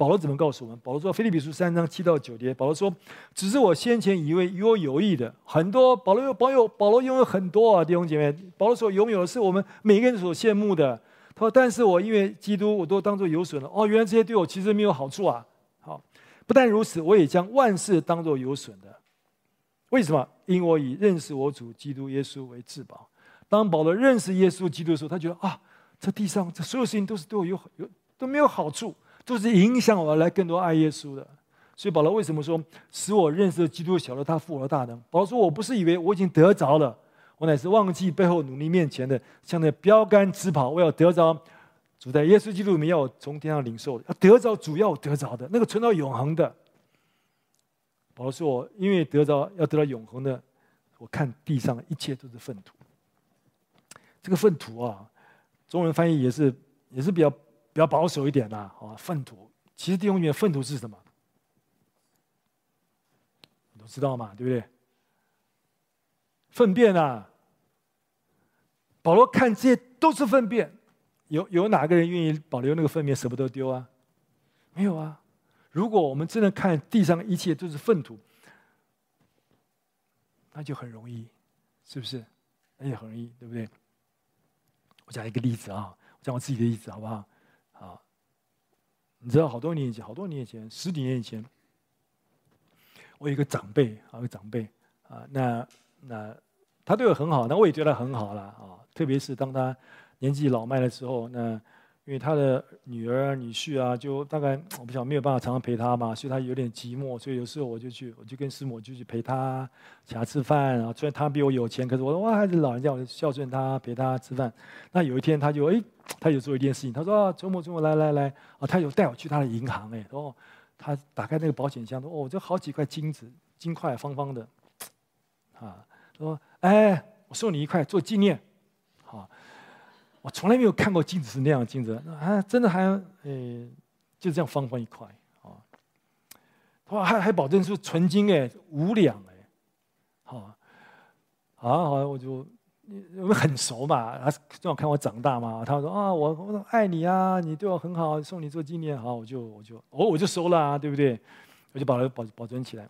S1: 保罗怎么告诉我们？保罗说：“腓立比书三章七到九节。”保罗说：“只是我先前以为与我有益的很多，保罗有保有保罗拥有很多啊，弟兄姐妹。保罗所拥有的是我们每个人所羡慕的。”他说：“但是我因为基督，我都当作有损了。哦，原来这些对我其实没有好处啊！好，不但如此，我也将万事当作有损的。为什么？因我以认识我主基督耶稣为至宝。当保罗认识耶稣基督的时候，他觉得啊，这地上这所有事情都是对我有有都没有好处，都是影响我来更多爱耶稣的。所以保罗为什么说使我认识基督，晓得他复活的大能？保罗说我不是以为我已经得着了。”我乃是忘记背后努力面前的，向那标杆直跑。我要得着主在耶稣基督里面要从天上领受的，要得着主要得着的那个存到永恒的。保罗说：“我因为得着要得到永恒的，我看地上一切都是粪土。”这个粪土啊，中文翻译也是也是比较比较保守一点的啊。粪土其实弟兄里面粪土是什么？你都知道嘛，对不对？粪便啊！保罗看这些都是粪便，有有哪个人愿意保留那个粪便舍不得丢啊？没有啊！如果我们真的看地上一切都是粪土，那就很容易，是不是？那也很容易，对不对？我讲一个例子啊，我讲我自己的例子好不？好，你知道，好多年以前，好多年以前，十几年以前，我有一个长辈啊，一个长辈啊，那那。他对我很好，那我也对他很好了啊。特别是当他年纪老迈的时候，那因为他的女儿、女婿啊，就大概我不晓得没有办法常常陪他嘛，所以他有点寂寞，所以有时候我就去，我就跟师母就去陪他，请他吃饭啊。虽然他比我有钱，可是我说哇，还是老人家，我就孝顺他，陪他吃饭。那有一天他就哎，他有做一件事情，他说啊，周末周末来来来啊，他有带我去他的银行哎，哦他打开那个保险箱，说哦，这好几块金子，金块方方的，啊，说哎，我送你一块做纪念。好我从来没有看过镜子是那样的镜子，啊，真的还，诶，就这样方方一块，啊，他，还还保证是纯金诶，五两诶，好，好，好，我就因为很熟嘛，他正好看我长大嘛，他说啊，我我爱你啊，你对我很好，送你做纪念，好，我就我就我我就收了啊，对不对？我就把它保保存起来。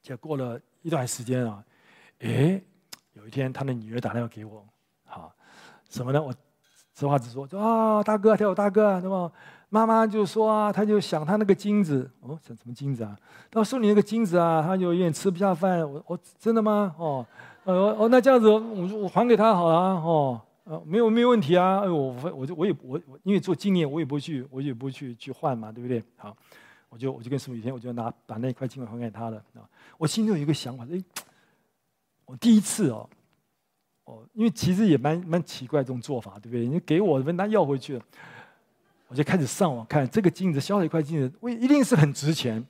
S1: 结果过了一段时间啊，诶，有一天他的女儿打电话给我，什么呢？我实话实说，说啊，大哥，他有大哥，那么妈妈就说啊，他就想他那个金子，哦，想什么金子啊？他说你那个金子啊，他就有点吃不下饭。我我真的吗？哦，呃，哦，那这样子，我我还给他好了，啊哦，呃，没有没有问题啊。哎，我我就我也我我因为做纪念，我也不去，我也不去去换嘛，对不对？好，我就我就跟师父有一天，我就拿把那块金块还给他了。啊，我心里有一个想法，哎，我第一次哦。哦，因为其实也蛮蛮奇怪这种做法，对不对？你给我问他要回去了，我就开始上网看这个金子，小小一块金子，为一定是很值钱，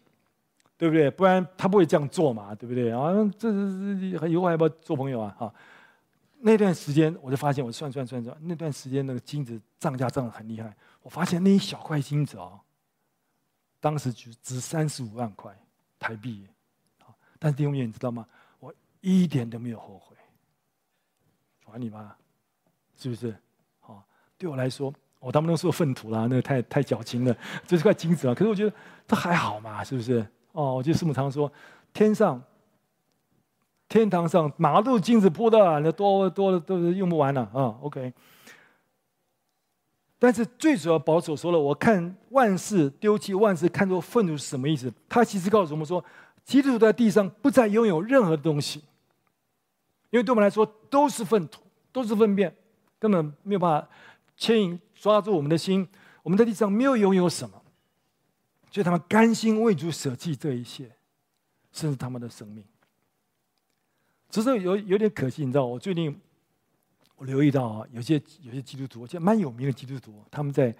S1: 对不对？不然他不会这样做嘛，对不对？啊，这是以后还要不要做朋友啊？哈，那段时间我就发现，我算算算算，那段时间那个金子涨价涨得很厉害。我发现那一小块金子啊，当时就值三十五万块台币，但是弟兄们，你知道吗？我一点都没有后悔。还你吗？是不是？好，对我来说，我当不能说粪土啦，那个太太矫情了，这是块金子啊。可是我觉得这还好嘛，是不是？哦，我记得师母常说，天上、天堂上，马路金子铺的，那多多的都是用不完了啊。OK，但是最主要保守说了，我看万事丢弃，万事看作粪土是什么意思？他其实告诉我们说，基督徒在地上不再拥有任何东西，因为对我们来说都是粪土。都是粪便，根本没有办法牵引抓住我们的心。我们在地上没有拥有什么，所以他们甘心为主舍弃这一切，甚至他们的生命。只是有有点可惜，你知道，我最近我留意到啊，有些有些基督徒，现在蛮有名的基督徒，他们在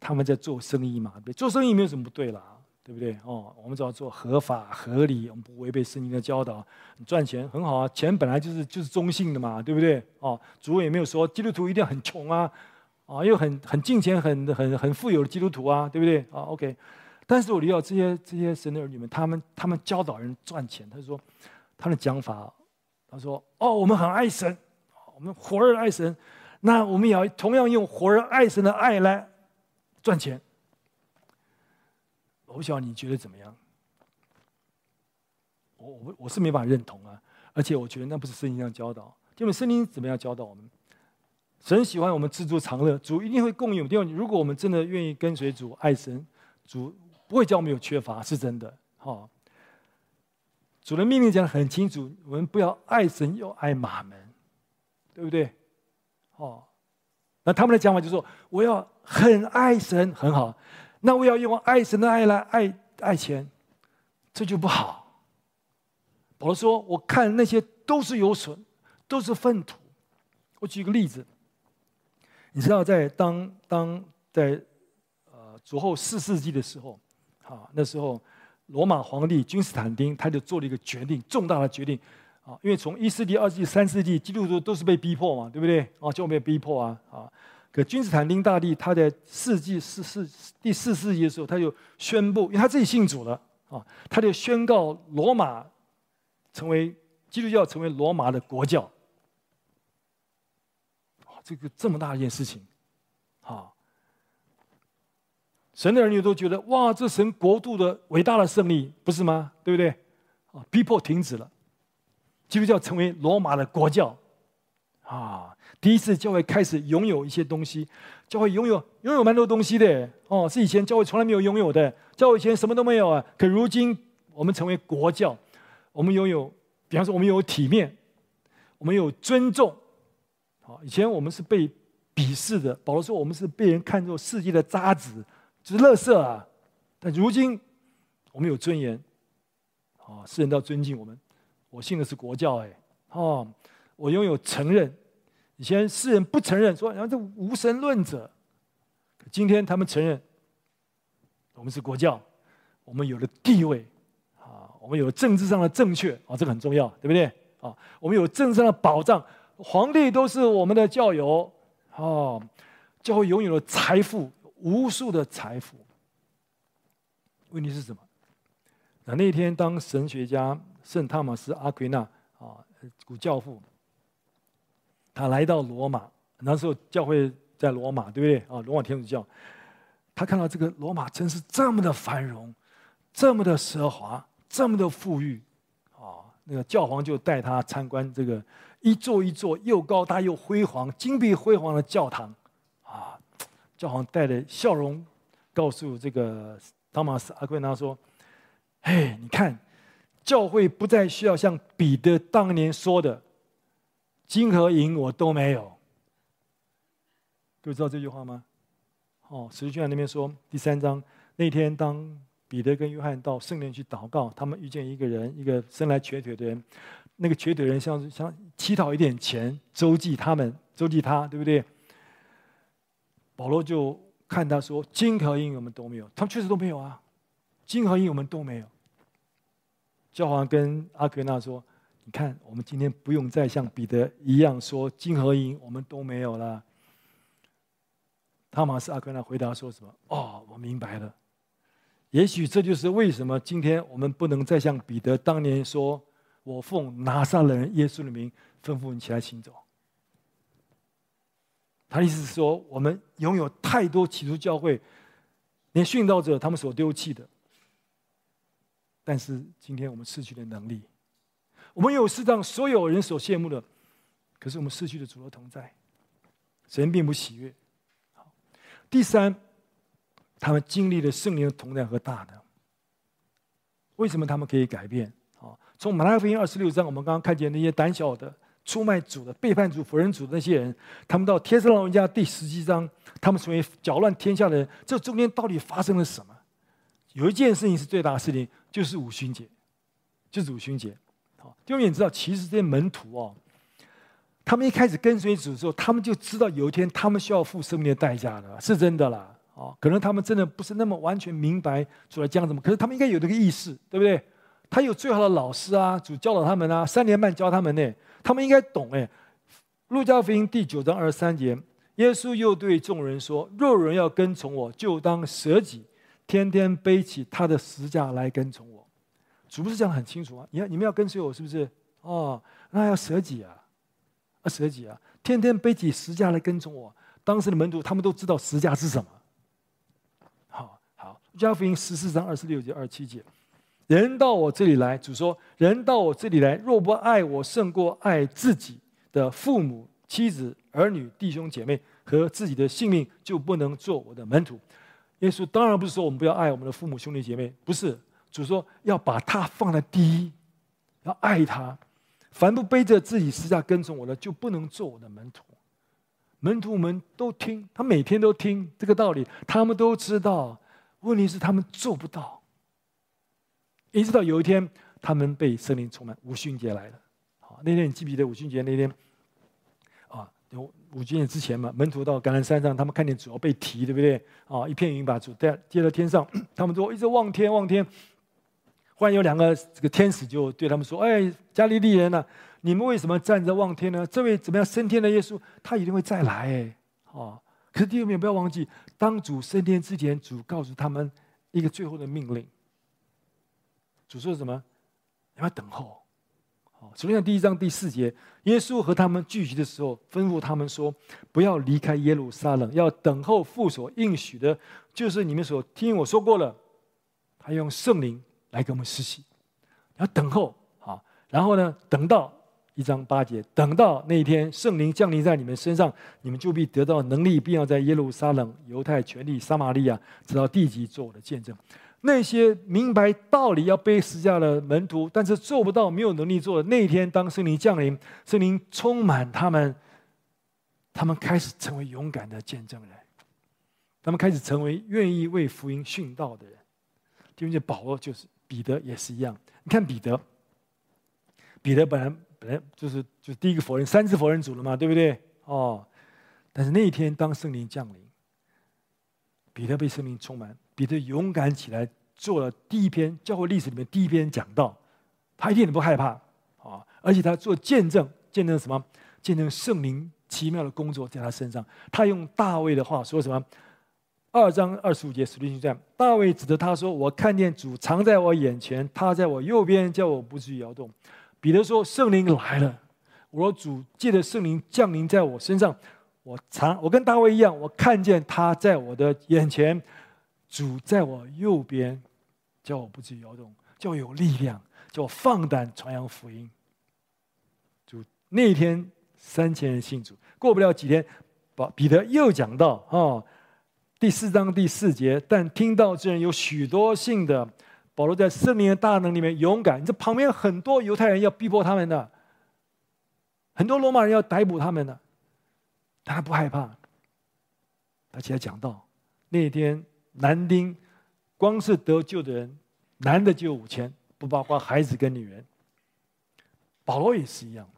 S1: 他们在做生意嘛，做生意没有什么不对啦。对不对？哦，我们只要做合法合理，我们不违背圣经的教导，赚钱很好啊。钱本来就是就是中性的嘛，对不对？哦，主也没有说基督徒一定要很穷啊，啊，又很很敬虔、很很很富有的基督徒啊，对不对？啊，OK。但是我理解这些这些神的儿女们，他们他们教导人赚钱，他说他的讲法，他说哦，我们很爱神，我们火热爱神，那我们也要同样用火热爱神的爱来赚钱。我不晓得你觉得怎么样？我我我是没法认同啊，而且我觉得那不是圣经上教导。因为圣经怎么样教导我们？神喜欢我们知足常乐，主一定会供应。因为如果我们真的愿意跟随主、爱神，主不会叫我们有缺乏，是真的。哈，主的命令讲得很清楚，我们不要爱神又爱马门，对不对？哦，那他们的讲法就是说，我要很爱神，很好。那我要用爱神的爱来爱爱钱，这就不好。保罗说：“我看那些都是有损，都是粪土。”我举个例子，你知道在，当当在呃主后四世纪的时候，啊，那时候罗马皇帝君士坦丁他就做了一个决定，重大的决定啊，因为从一世纪、二世纪、三世纪，基督徒都是被逼迫嘛，对不对？啊，就被逼迫啊，啊。可君士坦丁大帝他在世纪四世第四世纪的时候，他就宣布，因为他自己信主了啊，他就宣告罗马成为基督教，成为罗马的国教。这个这么大一件事情，啊，神的儿女都觉得哇，这神国度的伟大的胜利，不是吗？对不对？啊，逼迫停止了，基督教成为罗马的国教，啊。第一次教会开始拥有一些东西，教会拥有拥有蛮多东西的哦，是以前教会从来没有拥有的。教会以前什么都没有啊，可如今我们成为国教，我们拥有，比方说我们有体面，我们有尊重。好，以前我们是被鄙视的。保罗说，我们是被人看作世界的渣滓，就是垃圾啊。但如今，我们有尊严。啊，世人都要尊敬我们。我信的是国教，哎，哦，我拥有承认。以前世人不承认，说然后这无神论者。今天他们承认，我们是国教，我们有了地位，啊，我们有政治上的正确，啊，这个很重要，对不对？啊，我们有政治上的保障，皇帝都是我们的教友，啊，教会拥有了财富，无数的财富。问题是什么？那那天，当神学家圣汤玛斯阿奎那啊，古教父，他来到罗马，那时候教会在罗马，对不对？啊，罗马天主教，他看到这个罗马城市这么的繁荣，这么的奢华，这么的富裕，啊，那个教皇就带他参观这个一座一座又高大又辉煌、金碧辉煌的教堂，啊，教皇带着笑容告诉这个汤马斯阿奎那说。哎，你看，教会不再需要像彼得当年说的“金和银我都没有”。各位知道这句话吗？哦，使徒行传那边说第三章那天，当彼得跟约翰到圣殿去祷告，他们遇见一个人，一个生来瘸腿的人。那个瘸腿人像是想乞讨一点钱周济他们，周济他，对不对？保罗就看他说：“金和银我们都没有。”他们确实都没有啊，金和银我们都没有。教皇跟阿奎那说：“你看，我们今天不用再像彼得一样说金和银我们都没有了。”汤马斯阿奎那回答说什么？“哦，我明白了。也许这就是为什么今天我们不能再像彼得当年说：‘我奉拿撒勒人耶稣的名吩咐你起来行走。’他的意思是说，我们拥有太多起初教会连殉道者他们所丢弃的。”但是今天我们失去了能力，我们有世上所有人所羡慕的，可是我们失去了主的同在，神并不喜悦。第三，他们经历了圣灵的同在和大能。为什么他们可以改变？啊，从马太福音二十六章，我们刚刚看见那些胆小的、出卖主的、背叛主、否认主的那些人，他们到帖撒罗尼迦第十七章，他们成为搅乱天下的人。这中间到底发生了什么？有一件事情是最大的事情，就是五旬节，就是五旬节。好，因为你知道，其实这些门徒哦，他们一开始跟随主的时候，他们就知道有一天他们需要付生命的代价的，是真的啦。哦，可能他们真的不是那么完全明白主来讲什么，可是他们应该有这个意识，对不对？他有最好的老师啊，主教导他们啊，三年半教他们呢，他们应该懂哎。路加福音第九章二十三节，耶稣又对众人说：“若有人要跟从我，就当舍己。”天天背起他的十架来跟从我，主不是讲的很清楚啊？你要你们要跟随我，是不是？哦，那要舍己啊，要舍己啊！天天背起十架来跟从我。当时的门徒他们都知道十架是什么。好好，路加福音十四章二十六节、二十七节，人到我这里来，主说：人到我这里来，若不爱我胜过爱自己的父母、妻子、儿女、弟兄姐妹和自己的性命，就不能做我的门徒。耶稣当然不是说我们不要爱我们的父母兄弟姐妹，不是，主说要把他放在第一，要爱他。凡不背着自己十架跟从我的，就不能做我的门徒。门徒们都听，他每天都听这个道理，他们都知道。问题是他们做不到。一直到有一天，他们被圣灵充满，五旬节来了。好，那天你记不记得五旬节那天？啊，有。五旬节之前嘛，门徒到橄榄山上，他们看见主要被提，对不对？啊，一片云把主带接到天上，他们都一直望天望天。忽然有两个这个天使就对他们说：“哎，加利利人呐、啊，你们为什么站着望天呢？这位怎么样升天的耶稣，他一定会再来。”哎，啊，可是弟兄们不要忘记，当主升天之前，主告诉他们一个最后的命令。主说什么？你要等候。首先，第一章第四节，耶稣和他们聚集的时候，吩咐他们说：“不要离开耶路撒冷，要等候父所应许的，就是你们所听我说过了。他用圣灵来给我们施洗，要等候啊。然后呢，等到一章八节，等到那一天圣灵降临在你们身上，你们就必得到能力，并要在耶路撒冷、犹太全地、撒玛利亚，直到地极，做我的见证。”那些明白道理要背十字架的门徒，但是做不到、没有能力做的那一天，当圣灵降临，圣灵充满他们，他们开始成为勇敢的见证人，他们开始成为愿意为福音殉道的人。就像保罗就是，彼得也是一样。你看彼得，彼得本来本来就是就是第一个否认三次否认主了嘛，对不对？哦，但是那一天当圣灵降临，彼得被圣灵充满。彼得勇敢起来，做了第一篇教会历史里面第一篇讲道，他一点都不害怕啊！而且他做见证，见证什么？见证圣灵奇妙的工作在他身上。他用大卫的话说什么？二章二十五节，使徒行传，大卫指着他说：“我看见主藏在我眼前，他在我右边，叫我不至于摇动。”彼得说：“圣灵来了，我说主借着圣灵降临在我身上，我藏，我跟大卫一样，我看见他在我的眼前。”主在我右边，叫我不至于摇动，叫我有力量，叫我放胆传扬福音。主那一天三千人信主，过不了几天，把彼得又讲到啊、第四章第四节，但听到这人有许多信的，保罗在圣灵的大能里面勇敢。这旁边很多犹太人要逼迫他们的，很多罗马人要逮捕他们的，他不害怕。他起来讲到那天。男丁，光是得救的人，男的就五千，不包括孩子跟女人。保罗也是一样，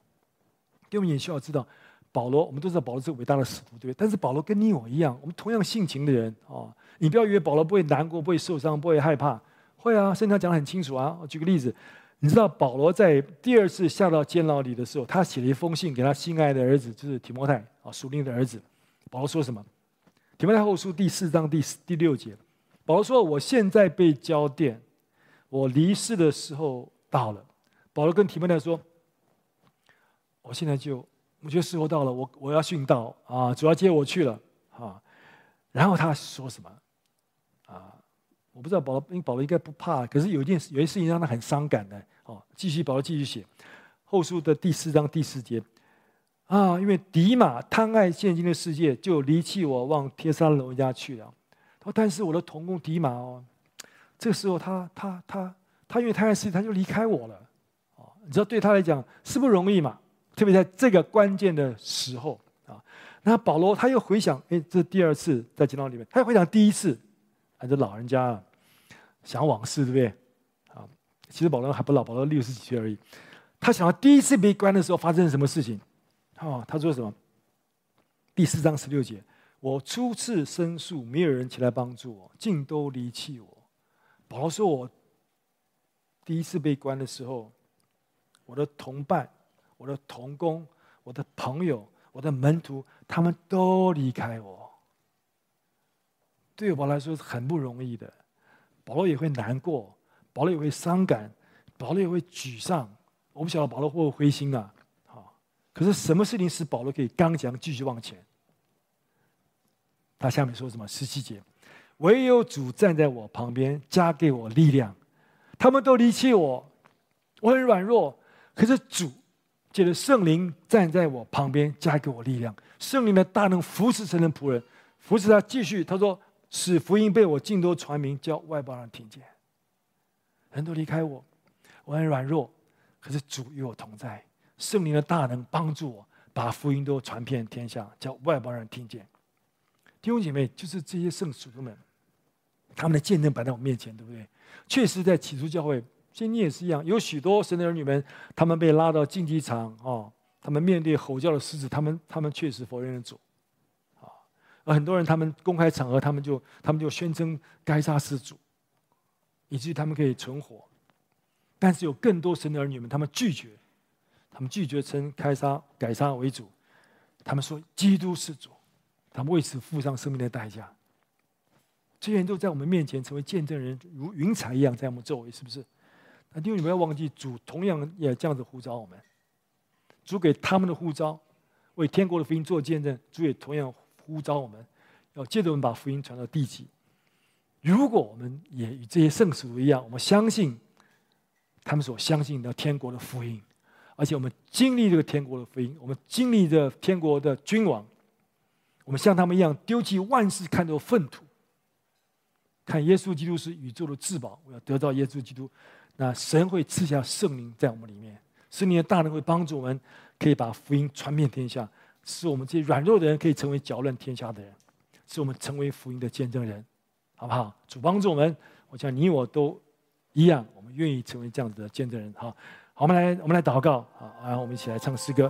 S1: 因为我们也需要知道，保罗，我们都知道保罗是伟大的使徒，对不对？但是保罗跟你我一样，我们同样性情的人哦。你不要以为保罗不会难过、不会受伤、不会害怕，会啊，圣经讲得很清楚啊。我举个例子，你知道保罗在第二次下到监牢里的时候，他写了一封信给他心爱的儿子，就是提摩太啊，属灵的儿子。保罗说什么？提摩太后书第四章第第六节，保罗说：“我现在被交电，我离世的时候到了。”保罗跟提摩太说：“我现在就，我觉得时候到了，我我要殉道啊，主要接我去了啊。”然后他说什么？啊，我不知道保罗，因为保罗应该不怕，可是有一件有一事情让他很伤感的。哦，继续保罗继续写，后书的第四章第四节。啊，因为迪马贪爱现今的世界，就离弃我，往帖撒罗尼迦去了。他说：“但是我的同工迪马哦，这时候他他他他因为贪爱世界，他就离开我了。啊，你知道对他来讲是不容易嘛？特别在这个关键的时候啊。那保罗他又回想，哎，这第二次在监牢里面，他又回想第一次，啊，这老人家，想往事，对不对？啊，其实保罗还不老，保罗六十几岁而已。他想到第一次被关的时候发生什么事情。”啊，他说什么？第四章十六节，我初次申诉，没有人起来帮助我，尽都离弃我。保罗说，我第一次被关的时候，我的同伴、我的同工、我的朋友、我的门徒，他们都离开我。对我来说是很不容易的。保罗也会难过，保罗也会伤感，保罗也会沮丧。我不晓得保罗会不会灰心啊？好可是什么事情使保罗可以刚强继续往前？他下面说什么？十七节，唯有主站在我旁边，加给我力量。他们都离弃我，我很软弱。可是主借着圣灵站在我旁边，加给我力量。圣灵的大能扶持神的仆人，扶持他继续。他说：“使福音被我尽多传明，叫外邦人听见。人都离开我，我很软弱。可是主与我同在。”圣灵的大能帮助我，把福音都传遍天下，叫外邦人听见。弟兄姐妹，就是这些圣徒们，他们的见证摆在我面前，对不对？确实，在起初教会，今天也是一样，有许多神的儿女们，他们被拉到竞技场哦，他们面对吼叫的狮子，他们他们确实否认了主，啊，而很多人他们公开场合，他们就他们就宣称该杀是主，以至于他们可以存活。但是有更多神的儿女们，他们拒绝。他们拒绝称该杀改杀为主，他们说基督是主，他们为此付上生命的代价。这些人都在我们面前成为见证人，如云彩一样在我们周围，是不是？那弟兄，你不要忘记，主同样也这样子呼召我们。主给他们的呼召，为天国的福音做见证，主也同样呼召我们，要借着我们把福音传到地极。如果我们也与这些圣徒一样，我们相信他们所相信的天国的福音。而且我们经历这个天国的福音，我们经历着天国的君王，我们像他们一样丢弃万事，看作粪土，看耶稣基督是宇宙的至宝，我要得到耶稣基督。那神会赐下圣灵在我们里面，圣灵的大能会帮助我们，可以把福音传遍天下，使我们这些软弱的人可以成为搅乱天下的人，使我们成为福音的见证人，好不好？主帮助我们，我想你我都一样，我们愿意成为这样子的见证人。好，好，我们来，我们来祷告，好，然后我们一起来唱诗歌。